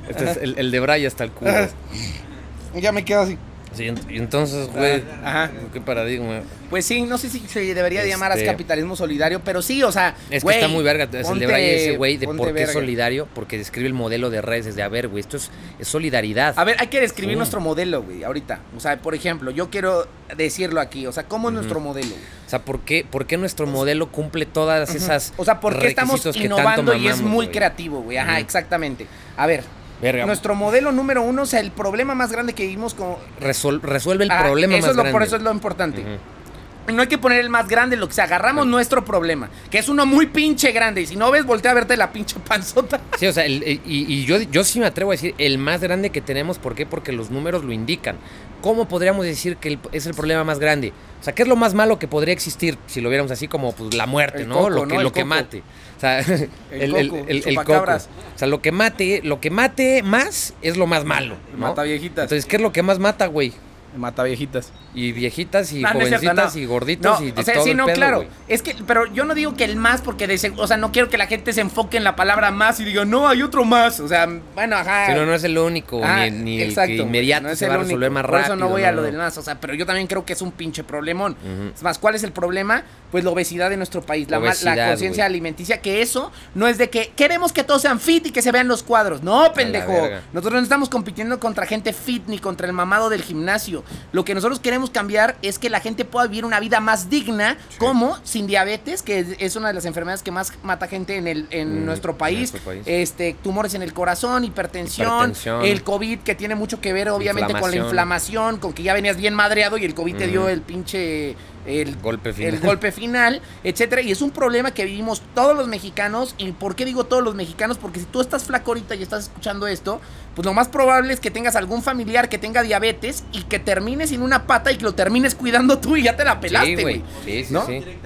Este es el, el de Braya hasta el culo. ya me quedo así. Sí, y entonces, güey, Ajá. qué paradigma. Pues sí, no sé si se debería de llamar a Este- capitalismo solidario, pero sí, o sea, Es que está muy verga. Braya ese güey de por qué verga. es solidario, porque describe el modelo de redes. Es de, a ver, güey, esto es, es solidaridad. A ver, hay que describir Sí. nuestro modelo, güey, ahorita. O sea, por ejemplo, yo quiero decirlo aquí. O sea, ¿cómo es nuestro modelo? güey? O sea, ¿por qué, por qué nuestro modelo cumple todas esas O sea, ¿por qué estamos innovando y es muy creativo, güey? Ajá, exactamente. A ver, Verga, nuestro modelo número uno, o sea, el problema más grande que vivimos como... resol- resuelve el Ah, problema eso más es lo, grande. Por eso es lo importante. No hay que poner el más grande, lo que sea, agarramos nuestro problema, que es uno muy pinche grande, y si no ves, voltea a verte la pinche panzota. Sí, o sea, el- y, y yo, yo sí me atrevo a decir el más grande que tenemos, ¿por qué? Porque los números lo indican. ¿Cómo podríamos decir que el- es el problema más grande? O sea, ¿qué es lo más malo que podría existir si lo viéramos así como pues, la muerte, El ¿no? coco, lo que, lo que coco. mate. O sea, el, el, coco, el- el coco. chupacabras. O sea, lo que mate, lo que mate más es lo más malo. ¿no? Mata viejitas. Entonces, ¿qué es lo que más mata, güey? Mata viejitas. Y viejitas y No, no es cierto, jovencitas no. y gorditos No, y de o sea, todo sí, el no, pedo, claro. Es que, pero yo no digo que el más, porque de o sea, no quiero que la gente se enfoque en la palabra más y diga, no, hay otro más. O sea, bueno, ajá. Sí, no, es el único, Ah, ni, ni el exacto, que inmediato no es se el va a resolver único. más Por rápido. eso no voy a lo no. del más, o sea, pero yo también creo que es un pinche problemón. Es más, ¿cuál es el problema? Pues la obesidad de nuestro país, la, la conciencia alimenticia, que eso no es de que queremos que todos sean fit y que se vean los cuadros. No, pendejo. Nosotros no estamos compitiendo contra gente fit ni contra el mamado del gimnasio. Lo que nosotros queremos cambiar es que la gente pueda vivir una vida más digna, como sin diabetes, que es- una de las enfermedades que más mata gente en, el, en Mm, nuestro país. Este, tumores en el corazón, hipertensión, Hipertensión. el COVID, que tiene mucho que ver obviamente con la Inflamación. con que ya venías bien madreado y el COVID te dio el pinche... El, Golpe final. el golpe final, etcétera, y es un problema que vivimos todos los mexicanos. ¿Y por qué digo todos los mexicanos? Porque si tú estás flaco ahorita y estás escuchando esto, pues lo más probable es que tengas algún familiar que tenga diabetes y que termines sin una pata y que lo termines cuidando tú y ya te la pelaste, güey. Sí, sí, ¿No? sí. Sí,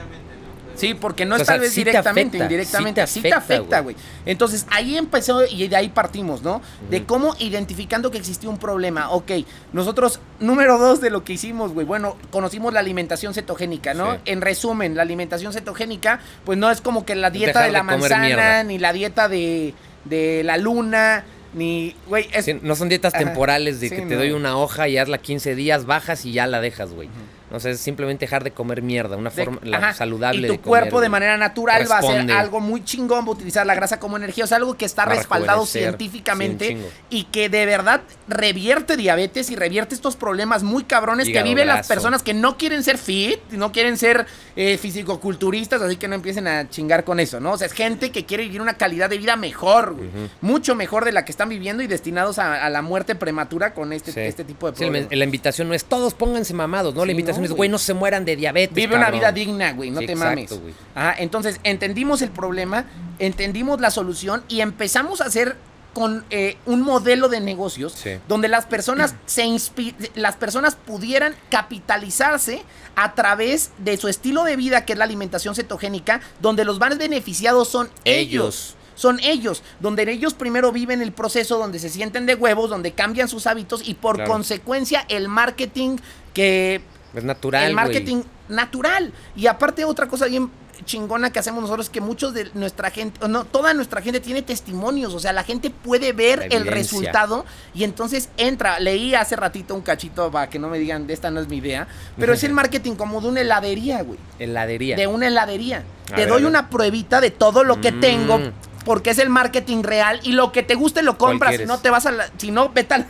porque no O es sea, tal vez sí te directamente, afecta, indirectamente. sí Sí te afecta, güey. Entonces ahí empezó y de ahí partimos, ¿no? De cómo identificando que existía un problema. Ok, nosotros, número dos de lo que hicimos, güey. Bueno, conocimos la alimentación cetogénica, ¿no? Sí. En resumen, la alimentación cetogénica, pues no es como que la dieta Dejar de la de manzana, mierda. ni la dieta de, de la luna, ni, güey, es... Sí, no son dietas Ajá. temporales de Sí, que te no. doy una hoja y hazla 15 días, bajas y ya la dejas, güey. No sé, es simplemente dejar de comer mierda, una de- forma la saludable y de tu comer, cuerpo de manera natural va a hacer algo muy chingón, va a utilizar la grasa como energía, o sea, algo que está Va respaldado científicamente sí, y que de verdad revierte diabetes y revierte estos problemas muy cabrones que viven las personas que no quieren ser fit, no quieren ser eh, fisicoculturistas, así que no empiecen a chingar con eso, ¿no? O sea, es gente que quiere vivir una calidad de vida mejor, güey, mucho mejor de la que están viviendo y destinados a, a la muerte prematura con este, Sí. este tipo de Sí, problemas. la invitación no es todos pónganse mamados, ¿no? La invitación güey. no se mueran de diabetes. Vive una vida digna, güey, no Sí, te exacto, mames. güey. Ajá, entonces entendimos el problema, entendimos la solución y empezamos a hacer con eh, un modelo de negocios Sí. donde las personas se las personas pudieran capitalizarse a través de su estilo de vida que es la alimentación cetogénica, donde los más beneficiados son ellos. Ellos. Son ellos, donde ellos primero viven el proceso, donde se sienten de huevos, donde cambian sus hábitos y por Claro. consecuencia el marketing que Es natural, el marketing natural. Y aparte otra cosa bien chingona que hacemos nosotros es que muchos de nuestra gente, no, toda nuestra gente tiene testimonios, o sea, la gente puede ver el resultado y entonces entra, leí hace ratito un cachito para que no me digan, de esta no es mi idea, pero es el marketing como de una heladería, güey, Heladería. de una heladería. A Te ver, doy una pruebita de todo lo que Mm. tengo porque es el marketing real y lo que te guste lo compras, si no te vas a la, si no vete a la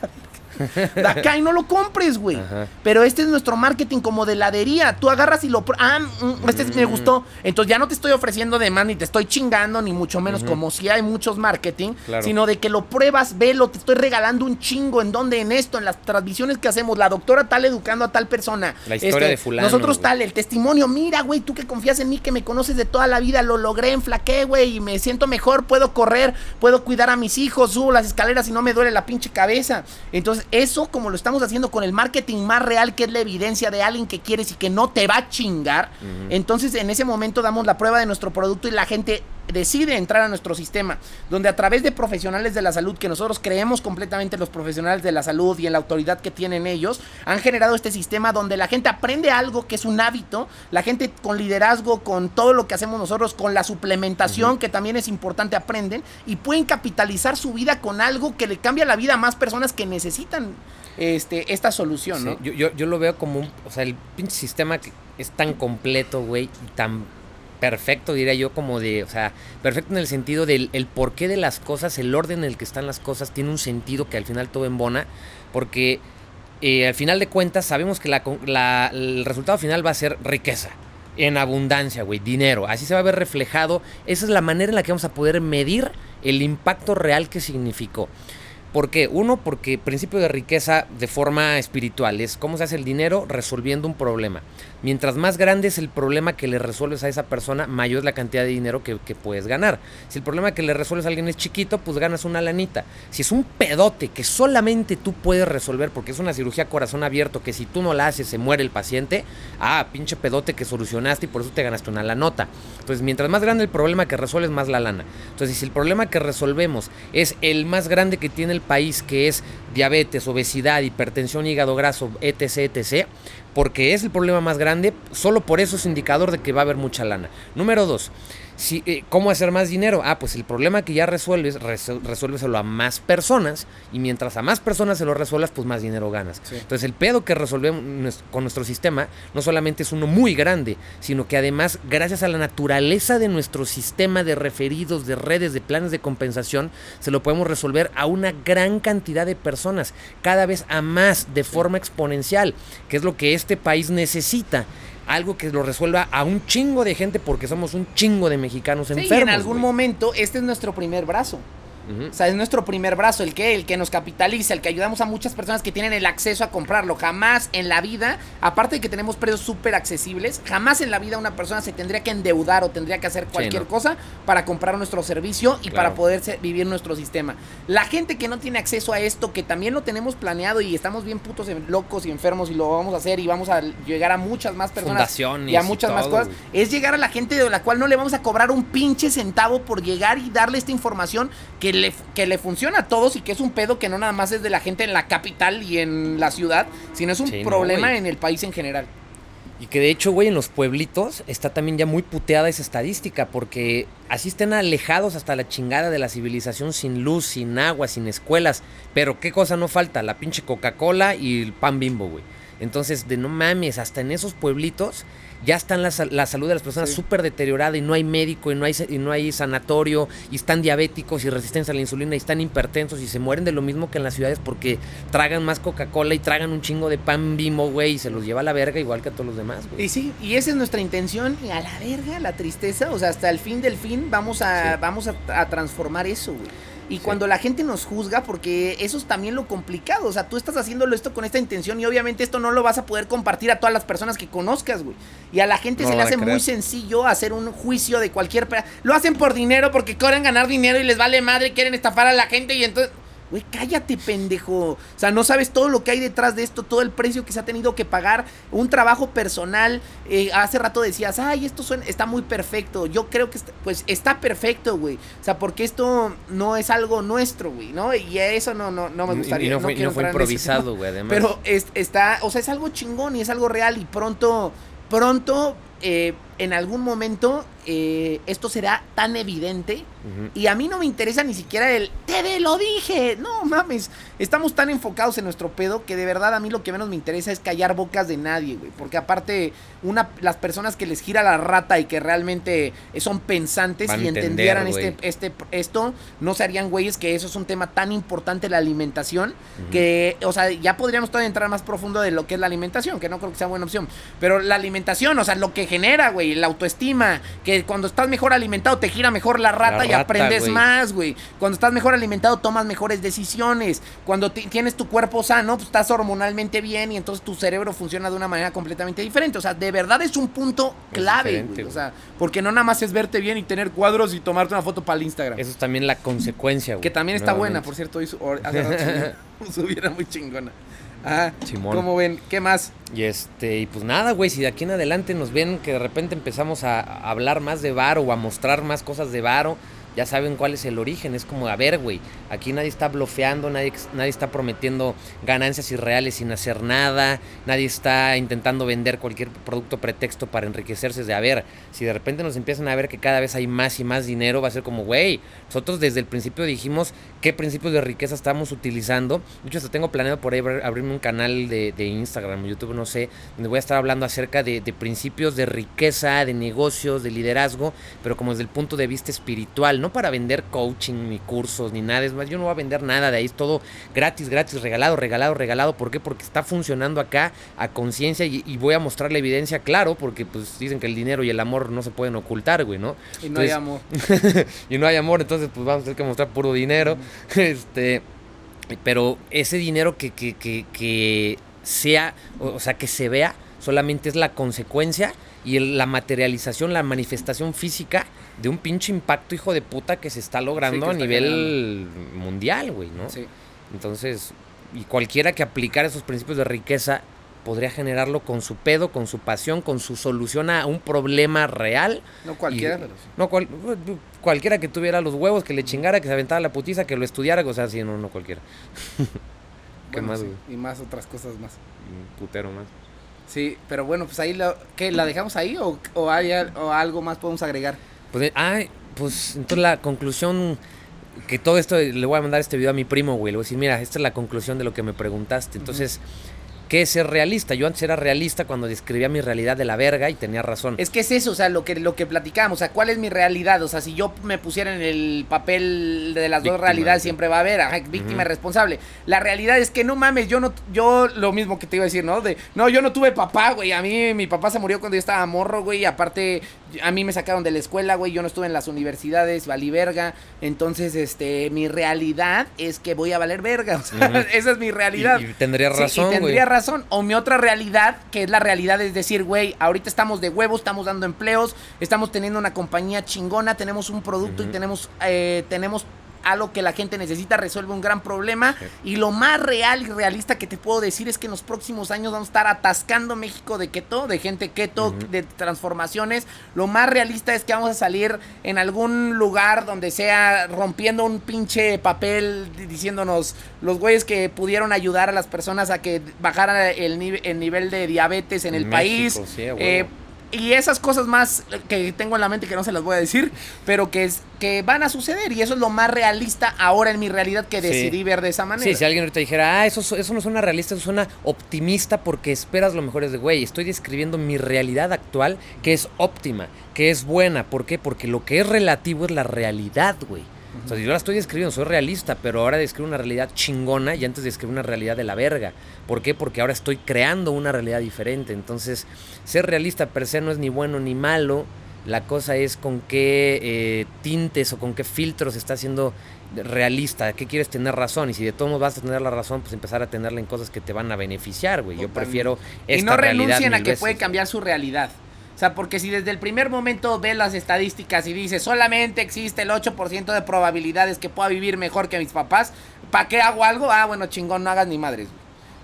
de acá y no lo compres, güey. Pero este es nuestro marketing como de heladería. Tú agarras y lo... Ah, mm, este me Mm. gustó. Entonces ya no te estoy ofreciendo de más, ni te estoy chingando, ni mucho menos como si hay muchos marketing. Claro. Sino de que lo pruebas, velo, te estoy regalando un chingo. ¿En dónde? En esto, en las transmisiones que hacemos. La doctora tal educando a tal persona. Este, La historia de fulano, Nosotros tal, el testimonio. Mira, güey, tú que confías en mí, que me conoces de toda la vida. Lo logré, enflaqué, güey, y me siento mejor. Puedo correr, puedo cuidar a mis hijos, subo las escaleras y no me duele la pinche cabeza. Entonces, eso como lo estamos haciendo con el marketing más real, que es la evidencia de alguien que quieres y que no te va a chingar, entonces en ese momento damos la prueba de nuestro producto y la gente decide entrar a nuestro sistema, donde a través de profesionales de la salud, que nosotros creemos completamente en los profesionales de la salud y en la autoridad que tienen ellos, han generado este sistema donde la gente aprende algo que es un hábito, la gente con liderazgo, con todo lo que hacemos nosotros, con la suplementación, que también es importante, aprenden y pueden capitalizar su vida con algo que le cambia la vida a más personas que necesitan este, esta solución, ¿no? Yo, yo, yo lo veo como un. O sea, el pinche sistema que es tan completo, güey, y tan perfecto, diría yo, como de. O sea, perfecto en el sentido del el porqué de las cosas, el orden en el que están las cosas, tiene un sentido que al final todo embona, porque eh, al final de cuentas sabemos que la, la- el resultado final va a ser riqueza. En abundancia, güey, dinero. Así se va a ver reflejado. Esa es la manera en la que vamos a poder medir el impacto real que significó. ¿Por qué? Uno, porque principio de riqueza de forma espiritual es cómo se hace el dinero resolviendo un problema. Mientras más grande es el problema que le resuelves a esa persona, mayor es la cantidad de dinero que, que puedes ganar. Si el problema que le resuelves a alguien es chiquito, pues ganas una lanita. Si es un pedote que solamente tú puedes resolver porque es una cirugía corazón abierto que si tú no la haces se muere el paciente, ah, pinche pedote que solucionaste y por eso te ganaste una lanota. Entonces, mientras más grande el problema que resuelves, más la lana. Entonces, si el problema que resolvemos es el más grande que tiene el país, que es diabetes, obesidad, hipertensión, hígado graso, etc., etc., porque es el problema más grande, solo por eso es indicador de que va a haber mucha lana. Número dos, si, eh, ¿cómo hacer más dinero? Ah, pues el problema que ya resuelves, resuélveselo a más personas y mientras a más personas se lo resuelvas, pues más dinero ganas. Sí. Entonces el pedo que resolvemos con nuestro sistema no solamente es uno muy grande, sino que además, gracias a la naturaleza de nuestro sistema de referidos, de redes, de planes de compensación, se lo podemos resolver a una gran cantidad de personas, cada vez a más, de forma exponencial, que es lo que este país necesita. Algo que lo resuelva a un chingo de gente porque somos un chingo de mexicanos Sí, y enfermos. en algún güey. momento este es nuestro primer brazo. O sea, es nuestro primer brazo, el que, el que nos capitaliza, el que ayudamos a muchas personas que tienen el acceso a comprarlo. Jamás en la vida, aparte de que tenemos precios súper accesibles, jamás en la vida una persona se tendría que endeudar o tendría que hacer cualquier no. cosa para comprar nuestro servicio y para poder vivir nuestro sistema. La gente que no tiene acceso a esto, que también lo tenemos planeado y estamos bien putos locos y enfermos y lo vamos a hacer y vamos a llegar a muchas más personas y a y muchas más cosas, es llegar a la gente de la cual no le vamos a cobrar un pinche centavo por llegar y darle esta información que le, que le funciona a todos y que es un pedo que no nada más es de la gente en la capital y en la ciudad, sino es un Sí, problema en el país en general. Y que de hecho, güey, en los pueblitos está también ya muy puteada esa estadística, porque así estén alejados hasta la chingada de la civilización sin luz, sin agua, sin escuelas. Pero qué cosa no falta, la pinche Coca-Cola y el pan bimbo, güey. Entonces, de no mames, hasta en esos pueblitos ya están la, la salud de las personas Sí. súper deteriorada y no hay médico y no hay, y no hay sanatorio y están diabéticos y resistencia a la insulina y están hipertensos y se mueren de lo mismo que en las ciudades porque tragan más Coca-Cola y tragan un chingo de pan bimbo, güey, y se los lleva a la verga igual que a todos los demás, güey. Y sí, y esa es nuestra intención y a la verga, la tristeza, o sea, hasta el fin del fin vamos a, Sí. vamos a, a transformar eso, güey. Y Sí. cuando la gente nos juzga, porque eso es también lo complicado, o sea, tú estás haciéndolo esto con esta intención y obviamente esto no lo vas a poder compartir a todas las personas que conozcas, güey. Y a la gente No se le hace muy sencillo hacer un juicio de cualquier... Lo hacen por dinero porque quieren ganar dinero y les vale madre, quieren estafar a la gente y entonces... Güey, cállate, pendejo. O sea, no sabes todo lo que hay detrás de esto, todo el precio que se ha tenido que pagar, un trabajo personal. Eh, hace rato decías, ay, esto suena- está muy perfecto. Yo creo que, está- pues, está perfecto, güey. O sea, porque esto no es algo nuestro, güey, ¿no? Y eso no, no, no me gustaría. Y no fue, no improvisado, güey, además. Pero es- está, o sea, es algo chingón y es algo real y pronto, pronto, eh, en algún momento, eh, esto será tan evidente y a mí no me interesa ni siquiera el te lo dije. No mames. Estamos tan enfocados en nuestro pedo que de verdad a mí lo que menos me interesa es callar bocas de nadie, güey. Porque aparte, una, las personas que les gira la rata y que realmente son pensantes Van y entender, entendieran este, este, esto, no se harían güeyes que eso es un tema tan importante la alimentación. Que, o sea, ya podríamos todavía entrar más profundo de lo que es la alimentación, que no creo que sea buena opción. Pero la alimentación, o sea, lo que genera, güey, la autoestima, que cuando estás mejor alimentado te gira mejor la rata, y rata, aprendes más, güey. Cuando estás mejor alimentado tomas mejores decisiones. Cuando ti- tienes tu cuerpo sano, pues estás hormonalmente bien y entonces tu cerebro funciona de una manera completamente diferente. O sea, de verdad es un punto clave, güey. O sea, porque no nada más es verte bien y tener cuadros y tomarte una foto para el Instagram. Eso es también la consecuencia, güey. Que también está buena, por cierto. Hoy su- hace rato subió- subiera muy chingona. Ajá. Simón. ¿Cómo ven? ¿Qué más? Y este, y pues nada, güey, si de aquí en adelante nos ven que de repente empezamos a, a hablar más de Varo o a mostrar más cosas de Varo, ya saben cuál es el origen. Es como, a ver, güey, aquí nadie está blofeando, nadie, nadie está prometiendo ganancias irreales sin hacer nada, nadie está intentando vender cualquier producto pretexto para enriquecerse. De, a ver, si de repente nos empiezan a ver que cada vez hay más y más dinero, va a ser como, güey, nosotros desde el principio dijimos qué principios de riqueza estamos utilizando. De hecho, hasta tengo planeado por ahí abrir- abrirme un canal de, de Instagram, YouTube, no sé, donde voy a estar hablando acerca de, de principios de riqueza, de negocios, de liderazgo, pero como desde el punto de vista espiritual, no para vender coaching, ni cursos, ni nada. Es más, yo no voy a vender nada de ahí, es todo gratis, gratis, regalado, regalado, regalado. ¿Por qué? Porque está funcionando acá a conciencia y, y voy a mostrar la evidencia, claro, porque pues dicen que el dinero y el amor no se pueden ocultar, güey, ¿no? Y no hay amor. y no hay amor, entonces pues vamos a tener que mostrar puro dinero. Este, pero ese dinero que, que, que, que sea, o o sea, que se vea, solamente es la consecuencia y el- la materialización, la manifestación física de un pinche impacto hijo de puta que se está logrando a nivel mundial, güey, ¿no? Sí. Entonces, y cualquiera que aplicara esos principios de riqueza podría generarlo con su pedo, con su pasión, con su solución a un problema real No cualquiera, y- pero sí. no, cual- cualquiera que tuviera los huevos, que le chingara, que se aventara la putiza, que lo estudiara, o sea, sí, no, no cualquiera. ¿Qué Bueno, más, sí? Y más otras cosas más. Un putero más. Sí, pero bueno, pues ahí, la, ¿qué? ¿La dejamos ahí o, o hay o algo más podemos agregar? Pues, ay, pues entonces la conclusión que todo esto, le voy a mandar este video a mi primo, güey. Le voy a decir, mira, esta es la conclusión de lo que me preguntaste. Entonces, ¿qué es ser realista? Yo antes era realista cuando describía mi realidad de la verga y tenía razón. Es que es eso, o sea, lo que, lo que platicamos, o sea, ¿cuál es mi realidad? O sea, si yo me pusiera en el papel de las dos realidades, siempre va a haber, ajá, víctima responsable. La realidad es que no mames, yo no, yo lo mismo que te iba a decir, ¿no? De, no, yo no tuve papá, güey, a mí mi papá se murió cuando yo estaba morro, güey, y aparte a mí me sacaron de la escuela, güey, yo no estuve en las universidades, valí verga, entonces, este, mi realidad es que voy a valer verga, o sea, Ujú. esa es mi realidad. Y, y tendría Sí, razón, y tendría güey. razón. O mi otra realidad, que es la realidad, es decir, güey, ahorita estamos de huevos, estamos dando empleos, estamos teniendo una compañía chingona, tenemos un producto y tenemos, eh, tenemos algo que la gente necesita, resuelve un gran problema. Sí. Y lo más real y realista que te puedo decir es que en los próximos años vamos a estar atascando México de keto, de gente keto, Ujú. de transformaciones. Lo más realista es que vamos a salir en algún lugar donde sea rompiendo un pinche papel di- diciéndonos los güeyes que pudieron ayudar a las personas a que bajara el, nive- el nivel de diabetes en, En el México, país. sí. Eh, y esas cosas más que tengo en la mente que no se las voy a decir, pero que es que van a suceder y eso es lo más realista ahora en mi realidad que Sí. decidí ver de esa manera. Sí, si alguien ahorita dijera, ah, eso, eso no suena realista, eso suena optimista porque esperas lo mejor es de, güey, estoy describiendo mi realidad actual que es óptima, que es buena. ¿Por qué? Porque lo que es relativo es la realidad, güey. O sea, yo la estoy describiendo, soy realista, pero ahora describo una realidad chingona y antes describo una realidad de la verga. ¿Por qué? Porque ahora estoy creando una realidad diferente. Entonces, ser realista per se no es ni bueno ni malo. La cosa es con qué eh, tintes o con qué filtros está haciendo realista, qué quieres tener razón y si de todos modos vas a tener la razón, pues empezar a tenerla en cosas que te van a beneficiar, güey. Yo prefiero y esta no realidad renuncien a que veces. puede cambiar su realidad. O sea, porque si desde el primer momento ves las estadísticas y dices solamente existe el 8% de probabilidades que pueda vivir mejor que mis papás, ¿para qué hago algo? Ah, bueno, chingón, no hagas ni madres.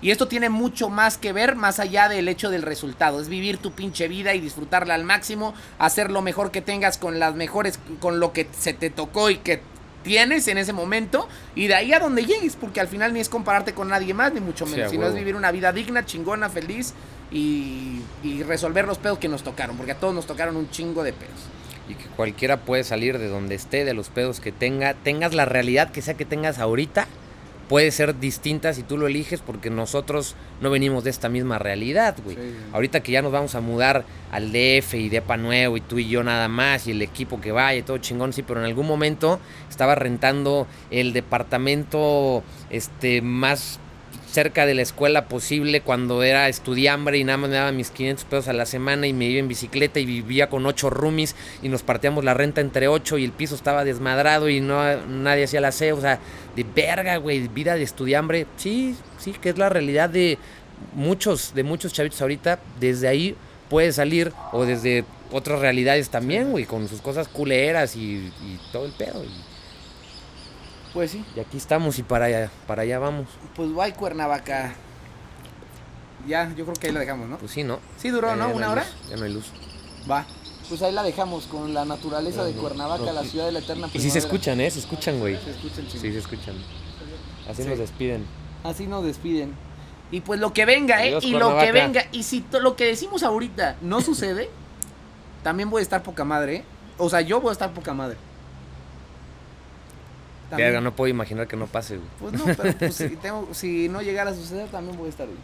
Y esto tiene mucho más que ver más allá del hecho del resultado. Es vivir tu pinche vida y disfrutarla al máximo, hacer lo mejor que tengas con las mejores, con lo que se te tocó y que tienes en ese momento y de ahí a donde llegues, porque al final ni es compararte con nadie más, ni mucho menos, sino es vivir una vida digna, chingona, feliz y, y resolver los pedos que nos tocaron, porque a todos nos tocaron un chingo de pedos. Y que cualquiera puede salir de donde esté, de los pedos que tenga, tengas la realidad que sea que tengas ahorita, puede ser distinta si tú lo eliges porque nosotros no venimos de esta misma realidad, güey. Sí. Ahorita que ya nos vamos a mudar al DF y DEPA nuevo y tú y yo nada más y el equipo que vaya y todo chingón, sí, pero en algún momento estaba rentando el departamento este más cerca de la escuela posible cuando era estudiambre y nada más me daban mis 500 pesos a la semana y me iba en bicicleta y vivía con ocho roomies y nos partíamos la renta entre ocho y el piso estaba desmadrado y no nadie hacía la aseo, o sea, de verga, güey, vida de estudiambre, sí, sí, que es la realidad de muchos, de muchos chavitos ahorita, desde ahí puede salir o desde otras realidades también, güey, con sus cosas culeras y, y todo el pedo. Y, Pues sí, y aquí estamos y para allá, para allá vamos. pues bye Cuernavaca. Ya, yo creo que ahí la dejamos, ¿no? Pues sí, ¿no? Sí duró, Ya- ¿no? ya ¿Una hora? luz, ya no hay luz. Va. Pues ahí la dejamos con la naturaleza de Cuernavaca, no, la sí. ciudad de la eterna Y sí se primavera. escuchan, ¿eh? Se escuchan, güey. Se escuchan Sí, chingón. se escuchan. Así Sí. nos despiden. Así nos despiden. Y pues lo que venga, ¿eh? Y lo que venga. Y si lo que decimos ahorita no sucede, también voy a estar poca madre, ¿eh? O sea, yo voy a estar poca madre. También. No puedo imaginar que no pase, güey. Pues no, pero pues, si, tengo- si no llegara a suceder, también voy a estar bien.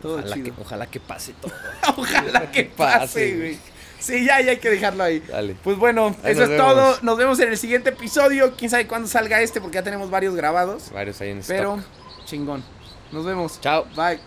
Todo Ojalá que, chido. ojalá que pase todo. Ojalá que pase, güey. güey. Sí, ya, ya hay que dejarlo ahí. Dale. Pues bueno, Ahí eso es vemos. todo. Nos vemos en el siguiente episodio. Quién sabe cuándo salga este, porque ya tenemos varios grabados. Varios ahí en Pero, stock. chingón. Nos vemos. Chao. Bye.